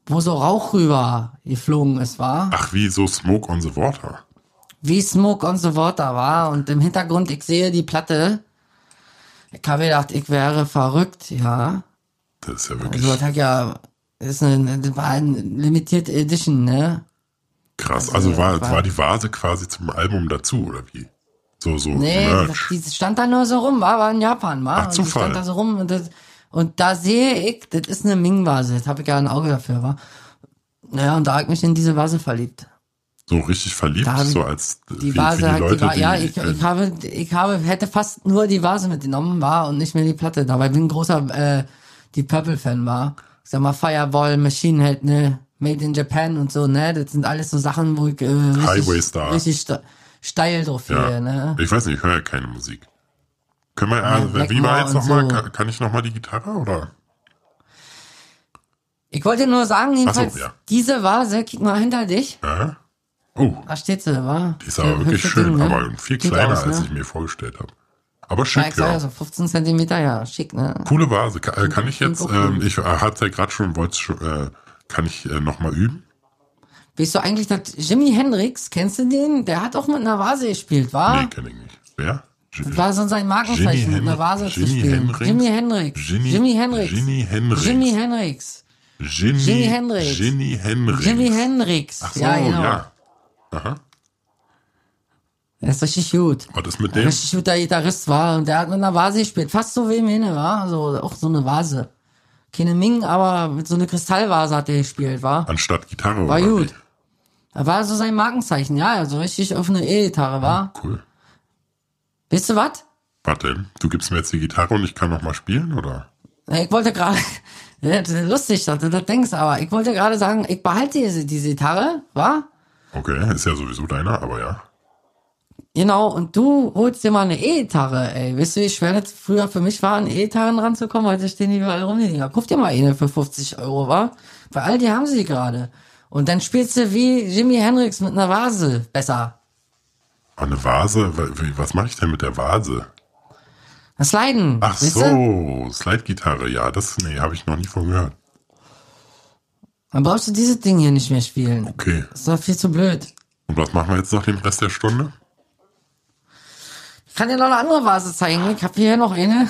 wo so Rauch rüber geflogen ist, war. Ach, wie so Smoke on the Water. Wie Smoke on the Water war. Und im Hintergrund, ich sehe die Platte. Ich habe gedacht, ich wäre verrückt, ja. Das ist ja wirklich Also, das hat ja, ist eine, das war eine Limited Edition, ne? krass. Also war, war- war die Vase quasi zum Album dazu, oder wie? So, so Nee, die stand da nur so rum, war, war in Japan, war. Ach, und die Zufall. stand da so rum und das, und da sehe ich, das ist eine Ming-Vase, das habe ich ja ein Auge dafür, war. Naja, und da hab ich mich in diese Vase verliebt. So richtig verliebt, ich- so als Die wie, Vase wie die Leute, die, die, ja, ich, äh, ich habe, ich habe, hätte fast nur die Vase mitgenommen, war, und nicht mehr die Platte. Dabei bin ich ein großer, äh, die Purple-Fan war. Ich sag mal, Fireball, Machine Head, ne, Made in Japan und so, ne, das sind alles so Sachen, wo ich, äh, richtig, Highway Star. richtig ste steil drauf ja. gehe, ne. Ich weiß nicht, ich höre ja keine Musik. Können wir, also, wie war jetzt nochmal? so. Kann, kann ich nochmal die Gitarre oder? Ich wollte nur sagen, jedenfalls, ja. diese Vase, kick mal hinter dich. Ja? Oh, Da steht sie, wa? die ist aber wirklich schön, ne? aber viel Geht kleiner, aus, als ne? ich mir vorgestellt habe. Aber Ja, schick, ich ja. ja, so 15 Zentimeter, ja, schick, ne? Coole Vase. Kann, äh, kann ich jetzt, ähm, ich äh, hatte ja gerade schon, wollte schon, äh, kann ich äh, nochmal üben? Weißt du eigentlich, dass Jimi Hendrix, kennst du den? Der hat auch mit einer Vase gespielt, wa? Nee, kenne ich nicht. Wer? War so sein Markenzeichen, mit einer Vase zu spielen. Jimi Hendrix. Jimi- Hendrix. Jimi Hendrix. Jimi Hendrix. Jimi, Hendrix. Jimi Hendrix. Jimi Hendrix. Ach so, ja, genau. ja. Aha. Der ist richtig gut. Was ist mit Ein dem? richtig guter Gitarrist war und der hat mit einer Vase gespielt. Fast so wie im Hinne, war. Also auch so eine Vase. Keine Ming, aber mit so eine Kristallvase hat er gespielt, war. Anstatt Gitarre War gut. wie? Da war so sein Markenzeichen, ja, also richtig auf eine E-Gitarre, war. Cool. Weißt du was? Warte, du gibst mir jetzt die Gitarre und ich kann nochmal spielen, oder? Ich wollte gerade, lustig, dass du das denkst, aber ich wollte gerade sagen, ich behalte diese, diese Gitarre, wa? Okay, ist ja sowieso deiner, aber ja. Genau, und du holst dir mal eine E-Gitarre, ey. Weißt du, wie schwer das früher für mich war, an E-Gitarren ranzukommen? Heute stehen die überall rum, die Dinger. Kauf dir mal eine für 50 Euro, wa? Bei all die haben sie gerade. Und dann spielst du wie Jimi Hendrix mit einer Vase besser. Eine Vase, was mache ich denn mit der Vase? Das Leiden. Ach so, Slide-Gitarre, ja, das, nee, habe ich noch nie von gehört. Dann brauchst du dieses Ding hier nicht mehr spielen. Okay, Das ist doch viel zu blöd. und was machen wir jetzt nach dem Rest der Stunde? Ich kann dir noch eine andere Vase zeigen. Ich habe hier noch eine.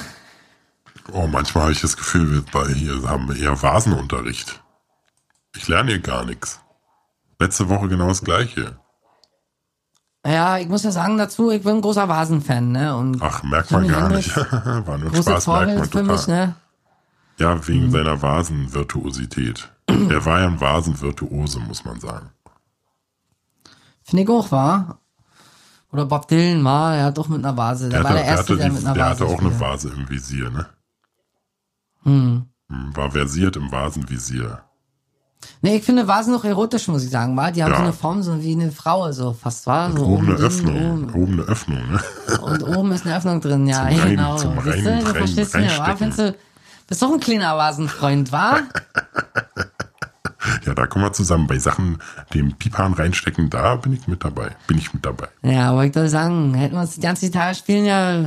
Oh, manchmal habe ich das Gefühl, wir bei hier haben wir eher Vasenunterricht. Ich lerne hier gar nichts. Letzte Woche genau das gleiche. Ja, ich muss ja sagen dazu, ich bin ein großer Vasenfan, ne? Und Ach, merkt man gar nicht. War nur ein Spaß, merkt man für mich, total. ne? Ja, wegen seiner Vasenvirtuosität. Er war ja ein Vasenvirtuose, muss man sagen. Finde ich auch, war. Oder Bob Dylan war, er hat doch mit einer Vase. Der, Der, war hatte, der der, Erste, hatte, der, die, mit einer der Vase hatte auch eine spielte. Vase im Visier, ne? Hm. War versiert im Vasenvisier. Nee, ich finde Vasen noch erotisch, muss ich sagen, war. Die haben Ja. so eine Form, so wie eine Frau, so fast, war. So Oben eine drin, Öffnung. Oben, Oben eine Öffnung, ne? und oben ist eine Öffnung drin, ja, Zum Rein- genau. zum Siehst Rein- du, du rein- verstehst wa? reinstecken. Findest du, bist doch ein kleiner Vasenfreund, wa? Ja, da kommen wir zusammen. Bei Sachen, die im Pipan reinstecken, da bin ich mit dabei. Bin ich mit dabei. Ja, aber ich doch sagen, hätten wir uns die ganze Gitarre spielen ja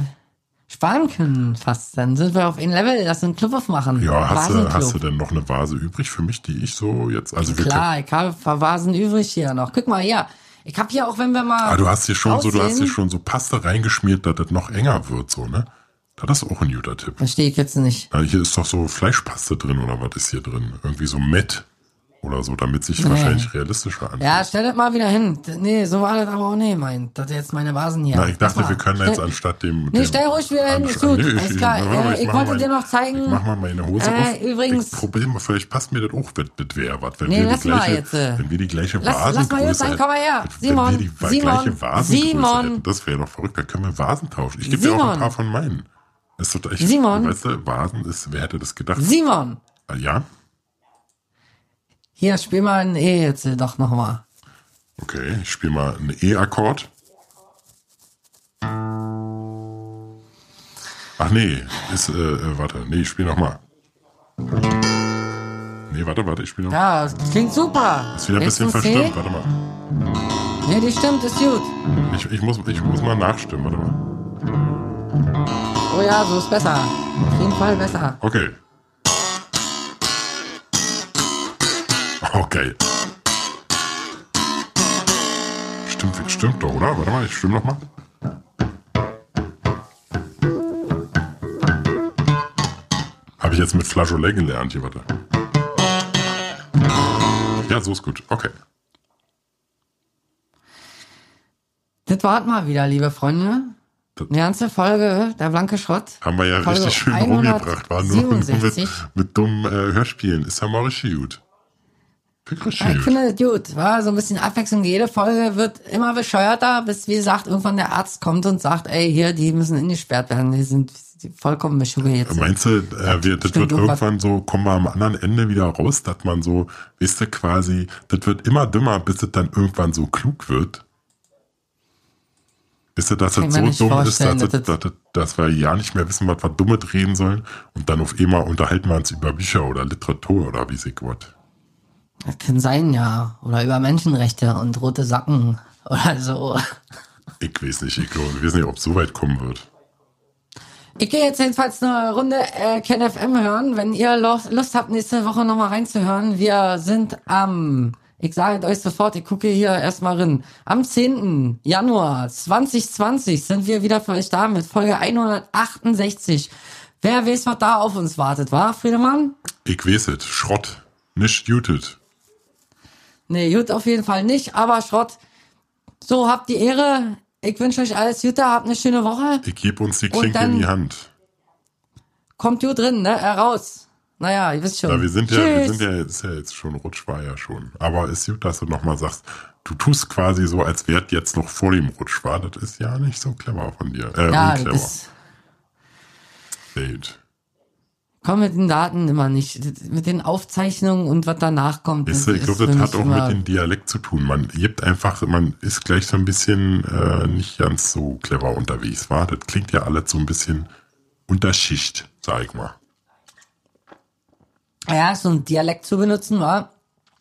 sparen können, fast. Dann sind wir auf ein Level, lass einen Club aufmachen. Ja, hast du, hast du denn noch eine Vase übrig für mich, die ich so jetzt, also Klar, ich habe ein paar Vasen übrig hier noch. Guck mal hier. Ich habe hier auch, wenn wir mal. ah, du hast hier schon so, du hast hier aussehen- schon so Paste reingeschmiert, dass das noch enger wird, so, ne? Das ist auch ein guter Tipp. Verstehe ich jetzt nicht. Ja, hier ist doch so Fleischpaste drin oder was ist hier drin? Irgendwie so Met oder so, damit sich wahrscheinlich realistischer anfühlt. Ja, stell das mal wieder hin. Nee, so war das aber auch nicht, mein. Das jetzt meine Vasen hier. Na, ich dachte, mal. wir können jetzt anstatt dem. Nee, dem stell ruhig wieder hin, ist gut. Nee, Alles klar. mal, Äh, ich mach wollte mal- dir noch zeigen- Ich mach mal meine Hose Äh, auf. übrigens- Ich probier mal, vielleicht passt mir das auch mit, mit wer was. Wenn Nee, wir die lass mal gleiche, jetzt, äh. Wenn wir die gleiche Lass- Vasengröße lass mal gut sein, komm mal her. Wenn Simon, wir die Simon, gleiche Vasengröße Simon. hätten, das wäre doch verrückt. Da können wir Vasen tauschen. Ich gebe dir auch ein paar von meinen. Das ist total, ich, Simon. Weißt du, Vasen ist, wer hätte das gedacht? Simon, Ah, ja? Hier, spiel mal ein E jetzt doch nochmal. Okay, ich spiele mal einen E-Akkord. Ach nee, ist, äh, äh, warte, nee, ich spiele nochmal. Nee, warte, warte, ich spiele noch. Ja, das klingt super. Ist wieder ein Willst bisschen du ein verstimmt, warte mal. Nee, die stimmt, ist gut. Ich, ich, muss, ich muss mal nachstimmen, warte mal. Oh ja, so ist besser. Auf jeden Fall besser. Okay. Geil. Stimmt, stimmt doch, oder? Warte mal, ich stimme nochmal. Habe ich jetzt mit Flageolet gelernt hier, warte. Ja, so ist gut. Okay. Das war's mal wieder, liebe Freunde. Die ganze Folge, der blanke Schrott. Haben wir ja Folge richtig schön rumgebracht. War nur, mit, 167. mit dummen äh, Hörspielen. Ist ja mal richtig gut. Ja, ich finde das gut. War so ein bisschen Abwechslung. Jede Folge wird immer bescheuerter, bis, wie gesagt, irgendwann der Arzt kommt und sagt, ey, hier, die müssen ingesperrt werden. Die sind vollkommen beschugge jetzt. Meinst du, äh, wir, das wird irgendwann so, kommen wir am anderen Ende wieder raus, dass man so, wisst ihr, quasi, das wird immer dümmer, bis es dann irgendwann so klug wird? Wisst ihr, dass mir so dumm ist, dass, dass dass, dass wir ja nicht mehr wissen, was wir Dummes reden sollen und dann auf einmal unterhalten wir uns über Bücher oder Literatur oder wie sich was. Das kann sein, ja. Oder über Menschenrechte und rote Sacken oder so. Ich weiß nicht, ich glaube, ich weiß nicht, ob es so weit kommen wird. Ich gehe jetzt jedenfalls eine Runde äh, KenFM hören. Wenn ihr Lust, Lust habt, nächste Woche nochmal reinzuhören. Wir sind am, ich sage euch sofort, ich gucke hier erstmal rein. Am 10. Januar 2020 sind wir wieder für euch da mit Folge 168. Wer weiß, was da auf uns wartet, war Friedemann? Ich weiß es, Schrott, nicht jutet. Nee, gut auf jeden Fall nicht, aber Schrott. So, habt die Ehre. Ich wünsche euch alles Gute, habt eine schöne Woche. Ich gebe uns die Klinke in die Hand. Kommt gut drin, ne? Heraus. Naja, ihr wisst schon. Ja, wir sind ja, wir sind ja, ist ja jetzt schon Rutsch war ja schon. Aber ist gut, dass du nochmal sagst, du tust quasi so, als wärt jetzt noch vor dem Rutsch war. Das ist ja nicht so clever von dir. Äh, Ja, unclever. das Sehr gut. Kommt mit den Daten immer nicht. Mit den Aufzeichnungen und was danach kommt. Du, ich glaube, das hat auch mit dem Dialekt zu tun. Man gibt einfach, man ist gleich so ein bisschen äh, nicht ganz so clever unterwegs, war. Das klingt ja alles so ein bisschen Unterschicht, sag ich mal. Ja, so ein Dialekt zu benutzen, war.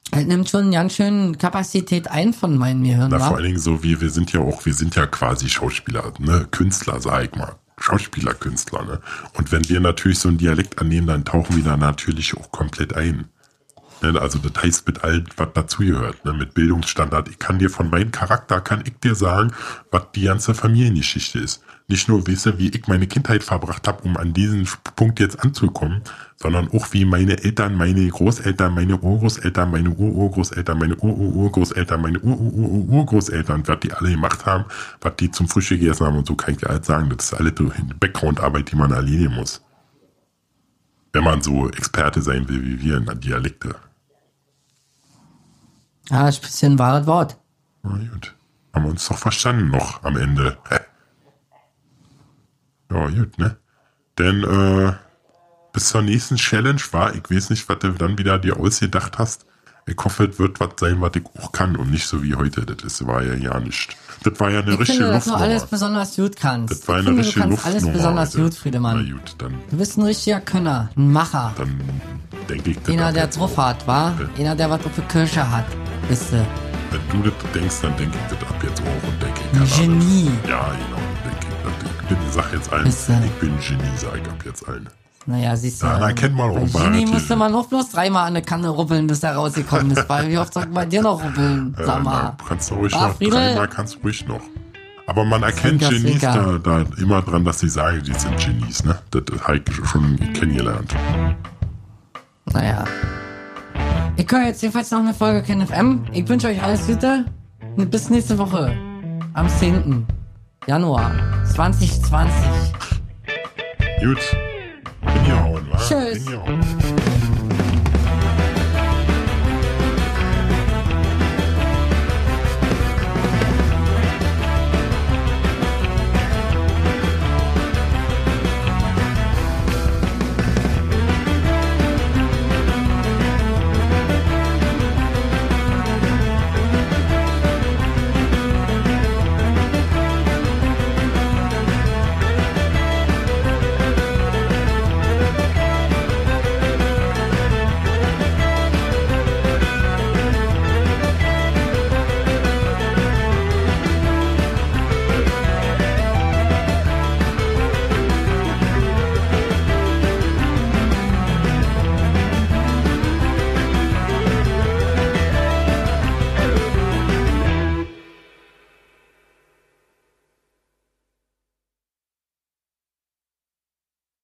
Das nimmt schon ganz schön Kapazität ein von meinen Gehirn, Na, vor allen Dingen so, wie wir sind ja auch, wir sind ja quasi Schauspieler, ne, Künstler, sag ich mal. Schauspieler, Künstler, ne? Und wenn wir natürlich so einen Dialekt annehmen, dann tauchen wir da natürlich auch komplett ein. Ne? Also das heißt mit allem, was dazugehört, ne? Mit Bildungsstandard. Ich kann dir von meinem Charakter, kann ich dir sagen, was die ganze Familiengeschichte ist. Nicht nur wisse, wie ich meine Kindheit verbracht habe, um an diesen Punkt jetzt anzukommen, sondern auch wie meine Eltern, meine Großeltern, meine Urgroßeltern, meine Ururgroßeltern, meine Ururgroßeltern, meine Ururgroßeltern, was die alle gemacht haben, was die zum Frühstück gegessen haben und so kann ich dir alles sagen. Das ist alles so Background-Arbeit, die man erledigen muss. Wenn man so Experte sein will wie wir in der Dialekte. Ja, ist ein bisschen ein wahres Wort. Na gut. Haben wir uns doch verstanden noch am Ende. Ja, gut, ne? Denn äh, bis zur nächsten Challenge war, ich weiß nicht, was du dann wieder dir ausgedacht hast. Ich hoffe, es wird was sein, was ich auch kann und nicht so wie heute. Das ist, war ja ja nicht. Das war ja eine Ich richtige finde, dass du Luftnummer. alles besonders gut kannst. Das war ich eine finde, richtige kannst alles Luftnummer. besonders heute. gut, Friedemann. Na gut, dann, Du bist ein richtiger Könner, ein Macher. dann denke ich, Einer, der drauf hat, war? Ja. Einer, der was auf der Kirsche hat. Bist du. Wenn du das denkst, dann denke ich das ab jetzt auch und denke, ich Ein Genie. alles. Ja, genau. Denke ich, ich sag jetzt allen, ich bin Genie, sag ich ab jetzt allen. Naja, siehst du. Ja, na, kennt man auch bei Genie musste man noch bloß dreimal an eine Kanne rubbeln, bis er rausgekommen ist. Weil wie oft soll bei dir noch rubbeln? Sag Äh, mal. na, kannst du ruhig Ah, noch, Friedel. dreimal kannst du ruhig noch. Aber man erkennt Zwinker, Genies da, zwinker. da immer dran, dass sie sagen, die sind Genies, ne? Das habe ich schon kennengelernt. Naja. Ich höre jetzt jedenfalls noch eine Folge KenFM. Ich wünsche euch alles Gute. Und bis nächste Woche. Am 10. Januar 2020. Gut. Tschüss.